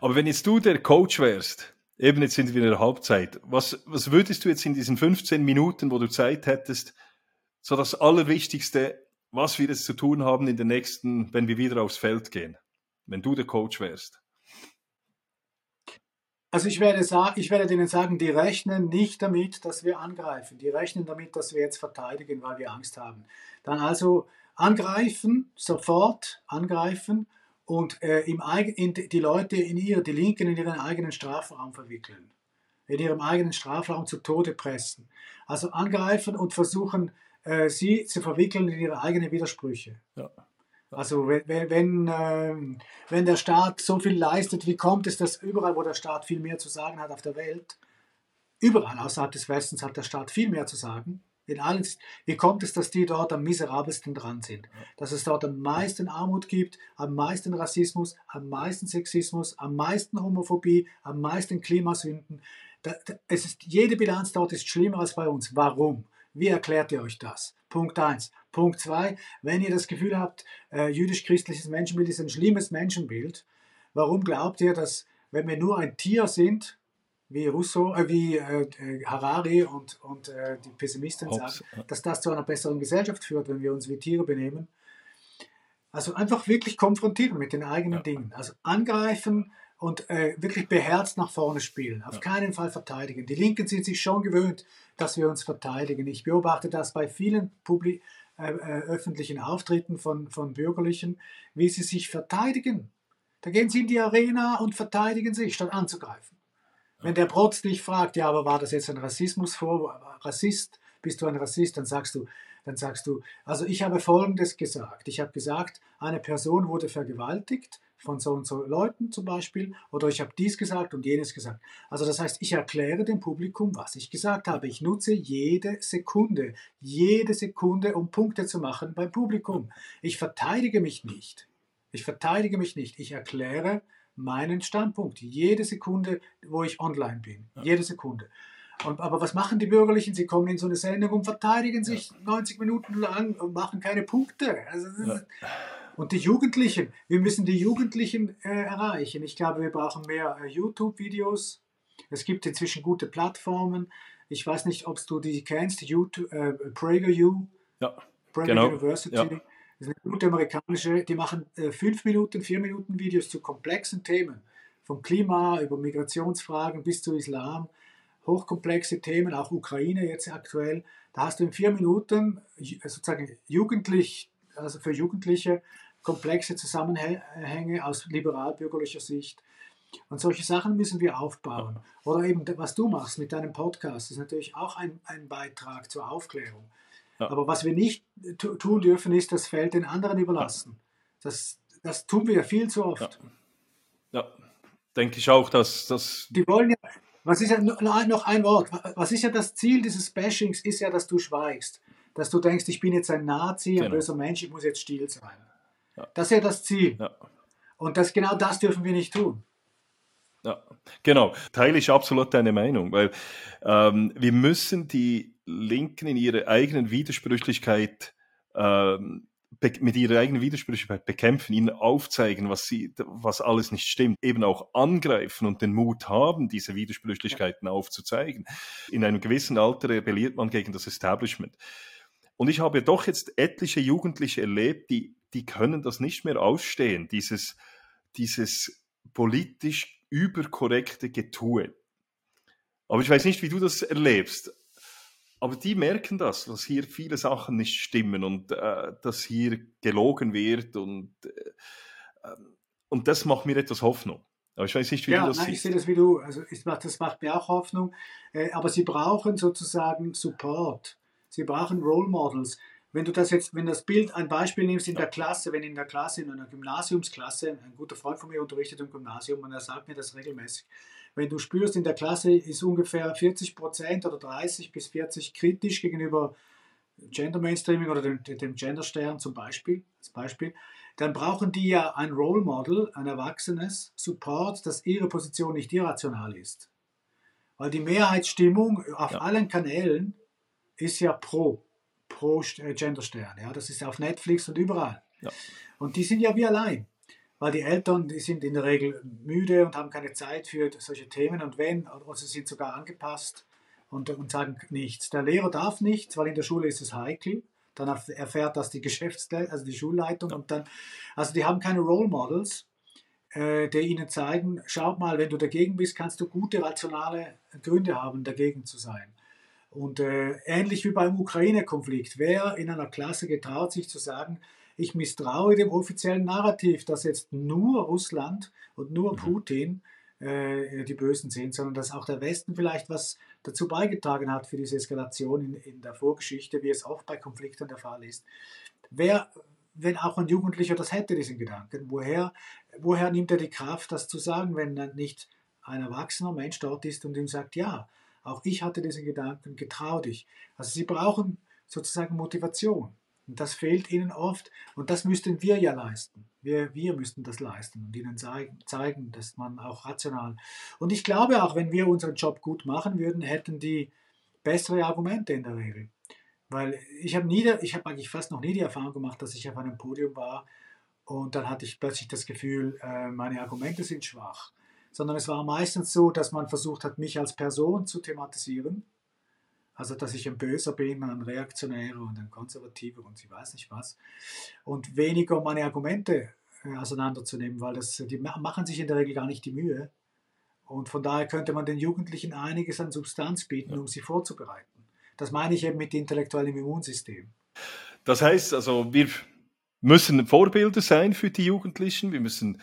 Aber wenn jetzt du der Coach wärst, eben jetzt sind wir in der Halbzeit, was, was würdest du jetzt in diesen 15 Minuten, wo du Zeit hättest, so das Allerwichtigste, was wir jetzt zu tun haben in den nächsten, wenn wir wieder aufs Feld gehen, wenn du der Coach wärst? Also ich werde, ich werde denen sagen, die rechnen nicht damit, dass wir angreifen. Die rechnen damit, dass wir jetzt verteidigen, weil wir Angst haben. Dann also angreifen, sofort angreifen und äh, im, in, die Leute in ihr, die Linken in ihren eigenen Strafraum verwickeln. In ihrem eigenen Strafraum zu Tode pressen. Also angreifen und versuchen, äh, sie zu verwickeln in ihre eigenen Widersprüche. Ja. Also wenn, wenn, äh, wenn der Staat so viel leistet, wie kommt es, dass überall, wo der Staat viel mehr zu sagen hat auf der Welt, überall außerhalb des Westens hat der Staat viel mehr zu sagen, in allen, wie kommt es, dass die dort am miserabelsten dran sind? Dass es dort am meisten Armut gibt, am meisten Rassismus, am meisten Sexismus, am meisten Homophobie, am meisten Klimasünden. es ist, jede Bilanz dort ist schlimmer als bei uns. Warum? Wie erklärt ihr euch das? Punkt 1. Punkt 2. Wenn ihr das Gefühl habt, äh, jüdisch-christliches Menschenbild ist ein schlimmes Menschenbild, warum glaubt ihr, dass wenn wir nur ein Tier sind, wie Rousseau, äh, wie äh, Harari und, und äh, die Pessimisten Hobbes, sagen, dass das zu einer besseren Gesellschaft führt, wenn wir uns wie Tiere benehmen? Also einfach wirklich konfrontieren mit den eigenen ja. Dingen. Also angreifen, und äh, wirklich beherzt nach vorne spielen. Auf ja. keinen Fall verteidigen. Die Linken sind sich schon gewöhnt, dass wir uns verteidigen. Ich beobachte das bei vielen Publi äh, äh, öffentlichen Auftritten von, von Bürgerlichen, wie sie sich verteidigen. Da gehen sie in die Arena und verteidigen sich, statt anzugreifen. Ja. Wenn der Protz dich fragt, ja, aber war das jetzt ein Rassismus vor, Rassist, bist du ein Rassist, dann sagst du, dann sagst du, also ich habe Folgendes gesagt. Ich habe gesagt, eine Person wurde vergewaltigt von so und so Leuten zum Beispiel oder ich habe dies gesagt und jenes gesagt. Also das heißt, ich erkläre dem Publikum, was ich gesagt habe. Ich nutze jede Sekunde, jede Sekunde, um Punkte zu machen beim Publikum. Ich verteidige mich nicht. Ich verteidige mich nicht. Ich erkläre meinen Standpunkt. Jede Sekunde, wo ich online bin. Jede Sekunde. Und, aber was machen die Bürgerlichen? Sie kommen in so eine Sendung und verteidigen sich ja. 90 Minuten lang und machen keine Punkte. Also, ja. Und die Jugendlichen, wir müssen die Jugendlichen äh, erreichen. Ich glaube, wir brauchen mehr äh, YouTube-Videos. Es gibt inzwischen gute Plattformen. Ich weiß nicht, ob du die kennst, YouTube, äh, PragerU. Ja, Prager genau. University. Ja. Das ist eine gute amerikanische, die machen äh, fünf Minuten, vier Minuten Videos zu komplexen Themen. Vom Klima über Migrationsfragen bis zu Islam. Hochkomplexe Themen, auch Ukraine jetzt aktuell. Da hast du in vier Minuten äh, sozusagen jugendlich, also für Jugendliche komplexe Zusammenhänge aus liberal-bürgerlicher Sicht. Und solche Sachen müssen wir aufbauen. Oder eben, was du machst mit deinem Podcast, ist natürlich auch ein, ein Beitrag zur Aufklärung. Ja. Aber was wir nicht tun dürfen, ist das Feld den anderen überlassen. Das, das tun wir viel zu oft. Ja, ja. denke ich auch, dass das. Die wollen ja, was ist ja noch ein Wort, was ist ja das Ziel dieses Bashings, ist ja, dass du schweigst. Dass du denkst, ich bin jetzt ein Nazi, ein genau. böser Mensch, ich muss jetzt still sein. Ja. Das ist ja das Ziel. Ja. Und das, genau das dürfen wir nicht tun. Ja, genau. Teile ich absolut deine Meinung, weil ähm, wir müssen die Linken in ihrer eigenen Widersprüchlichkeit ähm, mit ihrer eigenen Widersprüchlichkeit bekämpfen, ihnen aufzeigen, was, sie, was alles nicht stimmt, eben auch angreifen und den Mut haben, diese Widersprüchlichkeiten aufzuzeigen. In einem gewissen Alter rebelliert man gegen das Establishment. Und ich habe doch jetzt etliche Jugendliche erlebt, die die können das nicht mehr ausstehen, dieses, dieses politisch überkorrekte Getue. Aber ich weiß nicht, wie du das erlebst. Aber die merken das, dass hier viele Sachen nicht stimmen und äh, dass hier gelogen wird und, äh, und das macht mir etwas Hoffnung. Aber ich weiß nicht, wie ja, du das nein, siehst. Ich sehe das wie du. Also ich, das macht mir auch Hoffnung. Äh, aber sie brauchen sozusagen Support. Sie brauchen Role Models. Wenn du das jetzt, wenn das Bild ein Beispiel nimmst in der Klasse, wenn in der Klasse, in einer Gymnasiumsklasse, ein guter Freund von mir unterrichtet im Gymnasium und er sagt mir das regelmäßig, wenn du spürst, in der Klasse ist ungefähr 40 Prozent oder 30 bis 40 kritisch gegenüber Gender Mainstreaming oder dem, dem Genderstern zum Beispiel, als Beispiel, dann brauchen die ja ein Role Model, ein Erwachsenes, Support, dass ihre Position nicht irrational ist. Weil die Mehrheitsstimmung auf ja. allen Kanälen ist ja pro, pro äh, Genderstern. Ja? Das ist auf Netflix und überall. Ja. Und die sind ja wie allein. Weil die Eltern, die sind in der Regel müde und haben keine Zeit für solche Themen und wenn, oder sie sind sogar angepasst und, und sagen nichts. Der Lehrer darf nichts, weil in der Schule ist es heikel. Dann erfährt das die Geschäftsleitung, also die Schulleitung und dann, also die haben keine Role Models, äh, die ihnen zeigen, schaut mal, wenn du dagegen bist, kannst du gute rationale Gründe haben, dagegen zu sein. Und äh, ähnlich wie beim Ukraine-Konflikt, wer in einer Klasse getraut, sich zu sagen, ich misstraue dem offiziellen Narrativ, dass jetzt nur Russland und nur mhm. Putin äh, die Bösen sind, sondern dass auch der Westen vielleicht was dazu beigetragen hat für diese Eskalation in, in der Vorgeschichte, wie es oft bei Konflikten der Fall ist. Wer, wenn auch ein Jugendlicher das hätte, diesen Gedanken, woher, woher nimmt er die Kraft, das zu sagen, wenn dann nicht ein erwachsener Mensch dort ist und ihm sagt, ja, auch ich hatte diesen Gedanken, getrau dich. Also sie brauchen sozusagen Motivation. Und das fehlt ihnen oft. Und das müssten wir ja leisten. Wir, wir müssten das leisten und ihnen zeigen, dass man auch rational. Und ich glaube auch, wenn wir unseren Job gut machen würden, hätten die bessere Argumente in der Regel. Weil ich habe nie, ich habe eigentlich fast noch nie die Erfahrung gemacht, dass ich auf einem Podium war und dann hatte ich plötzlich das Gefühl, äh, meine Argumente sind schwach. Sondern es war meistens so, dass man versucht hat, mich als Person zu thematisieren also, dass ich ein Böser bin, ein Reaktionärer und ein Konservativer und sie weiß nicht was. Und weniger meine Argumente äh, auseinanderzunehmen, weil das, die machen sich in der Regel gar nicht die Mühe. Und von daher könnte man den Jugendlichen einiges an Substanz bieten, um sie vorzubereiten. Das meine ich eben mit intellektuellem Immunsystem. Das heißt also, wir müssen Vorbilder sein für die Jugendlichen. Wir müssen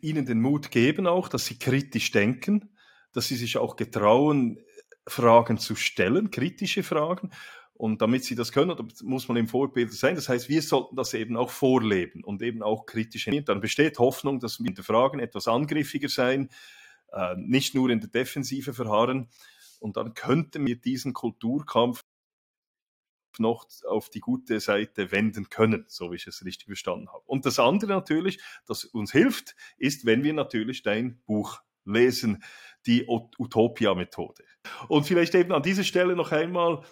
ihnen den Mut geben auch, dass sie kritisch denken, dass sie sich auch getrauen, Fragen zu stellen, kritische Fragen. Und damit sie das können, muss man im Vorbild sein. Das heißt, wir sollten das eben auch vorleben und eben auch kritisch hin. Dann besteht Hoffnung, dass wir in der Fragen etwas angriffiger sein, äh, nicht nur in der Defensive verharren. Und dann könnten wir diesen Kulturkampf noch auf die gute Seite wenden können, so wie ich es richtig verstanden habe. Und das andere natürlich, das uns hilft, ist, wenn wir natürlich dein Buch lesen, die Utopia-Methode. Und vielleicht eben an dieser Stelle noch einmal,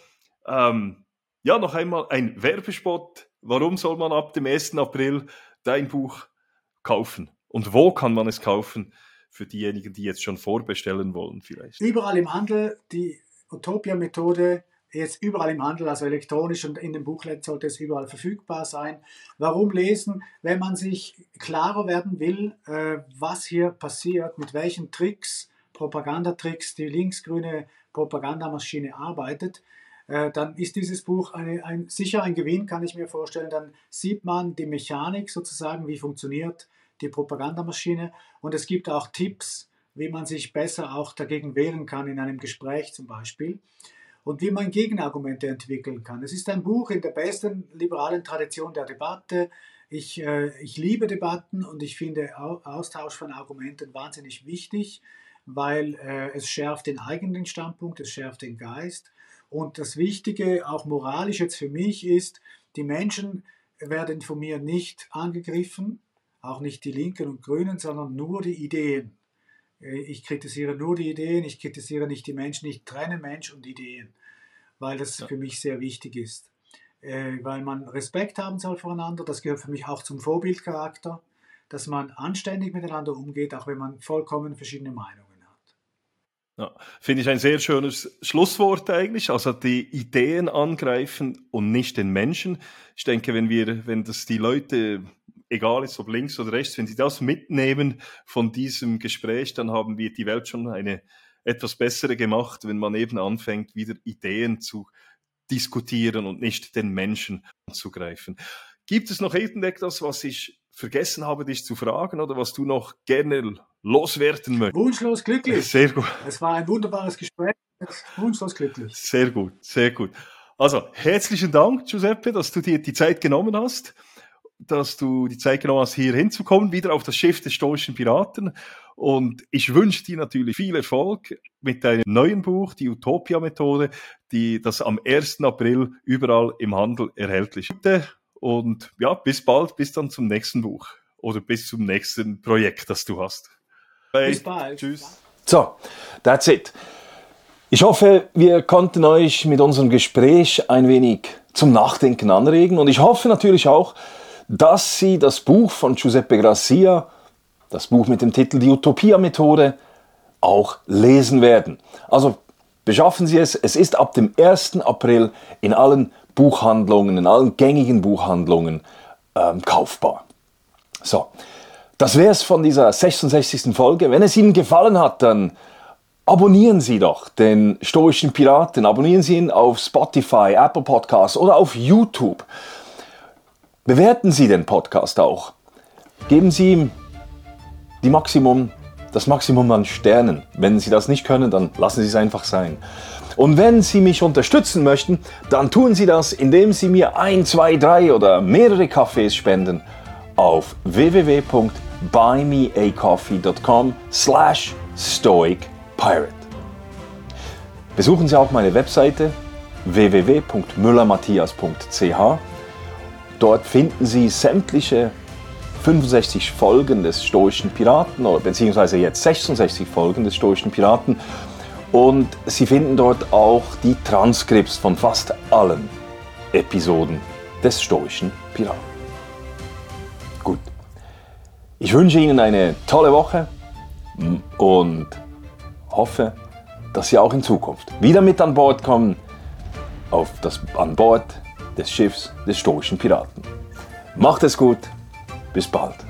ähm, ja, noch einmal ein Werbespot. Warum soll man ab dem 1. April dein Buch kaufen? Und wo kann man es kaufen? Für diejenigen, die jetzt schon vorbestellen wollen, vielleicht. Überall im Handel die Utopia-Methode jetzt überall im Handel, also elektronisch und in dem Buchlet sollte es überall verfügbar sein. Warum lesen? Wenn man sich klarer werden will, äh, was hier passiert, mit welchen Tricks, Propagandatricks die linksgrüne Propagandamaschine arbeitet, äh, dann ist dieses Buch eine, ein, sicher ein Gewinn, kann ich mir vorstellen. Dann sieht man die Mechanik sozusagen, wie funktioniert die Propagandamaschine und es gibt auch Tipps, wie man sich besser auch dagegen wehren kann in einem Gespräch zum Beispiel und wie man Gegenargumente entwickeln kann. Es ist ein Buch in der besten liberalen Tradition der Debatte. Ich, äh, ich liebe Debatten und ich finde Austausch von Argumenten wahnsinnig wichtig, weil äh, es schärft den eigenen Standpunkt, es schärft den Geist. Und das Wichtige, auch moralisch jetzt für mich, ist, die Menschen werden von mir nicht angegriffen, auch nicht die Linken und Grünen, sondern nur die Ideen. Äh, ich kritisiere nur die Ideen, ich kritisiere nicht die Menschen, ich trenne Mensch und Ideen, weil das ja. für mich sehr wichtig ist. Äh, weil man Respekt haben soll voreinander, das gehört für mich auch zum Vorbildcharakter, dass man anständig miteinander umgeht, auch wenn man vollkommen verschiedene Meinungen hat. Ja, Finde ich ein sehr schönes Schlusswort eigentlich. Also die Ideen angreifen und nicht den Menschen. Ich denke, wenn wir, wenn das die Leute egal ist, ob links oder rechts, wenn Sie das mitnehmen von diesem Gespräch, dann haben wir die Welt schon eine etwas bessere gemacht, wenn man eben anfängt, wieder Ideen zu diskutieren und nicht den Menschen anzugreifen. Gibt es noch irgendetwas, was ich vergessen habe, dich zu fragen oder was du noch gerne loswerden möchtest? Wunschlos glücklich. Sehr gut. Es war ein wunderbares Gespräch. Wunschlos glücklich. Sehr gut, sehr gut. Also, herzlichen Dank, Giuseppe, dass du dir die Zeit genommen hast, dass du die Zeit genommen hast, hier hinzukommen, wieder auf das Schiff des stoischen Piraten. Und ich wünsche dir natürlich viel Erfolg mit deinem neuen Buch, die Utopia-Methode, die das am 1. April überall im Handel erhältlich ist. Und ja, bis bald, bis dann zum nächsten Buch oder bis zum nächsten Projekt, das du hast. Bye. Bis bald. Tschüss. So, that's it. Ich hoffe, wir konnten euch mit unserem Gespräch ein wenig zum Nachdenken anregen und ich hoffe natürlich auch, dass Sie das Buch von Giuseppe Gracia, das Buch mit dem Titel Die Utopia-Methode, auch lesen werden. Also beschaffen Sie es. Es ist ab dem 1. April in allen Buchhandlungen, in allen gängigen Buchhandlungen ähm, kaufbar. So, das wäre es von dieser 66. Folge. Wenn es Ihnen gefallen hat, dann abonnieren Sie doch den Stoischen Piraten. Abonnieren Sie ihn auf Spotify, Apple Podcasts oder auf YouTube. Bewerten Sie den Podcast auch. Geben Sie ihm die Maximum, das Maximum an Sternen. Wenn Sie das nicht können, dann lassen Sie es einfach sein. Und wenn Sie mich unterstützen möchten, dann tun Sie das, indem Sie mir ein, zwei, drei oder mehrere Kaffees spenden auf www.buymeacoffee.com slash stoicpirate. Besuchen Sie auch meine Webseite www.müllermatthias.ch. Dort finden Sie sämtliche 65 Folgen des Stoischen Piraten, beziehungsweise jetzt 66 Folgen des Stoischen Piraten. Und Sie finden dort auch die Transkripts von fast allen Episoden des Stoischen Piraten. Gut. Ich wünsche Ihnen eine tolle Woche und hoffe, dass Sie auch in Zukunft wieder mit an Bord kommen auf das an Bord des Schiffs des stoischen Piraten. Macht es gut, bis bald.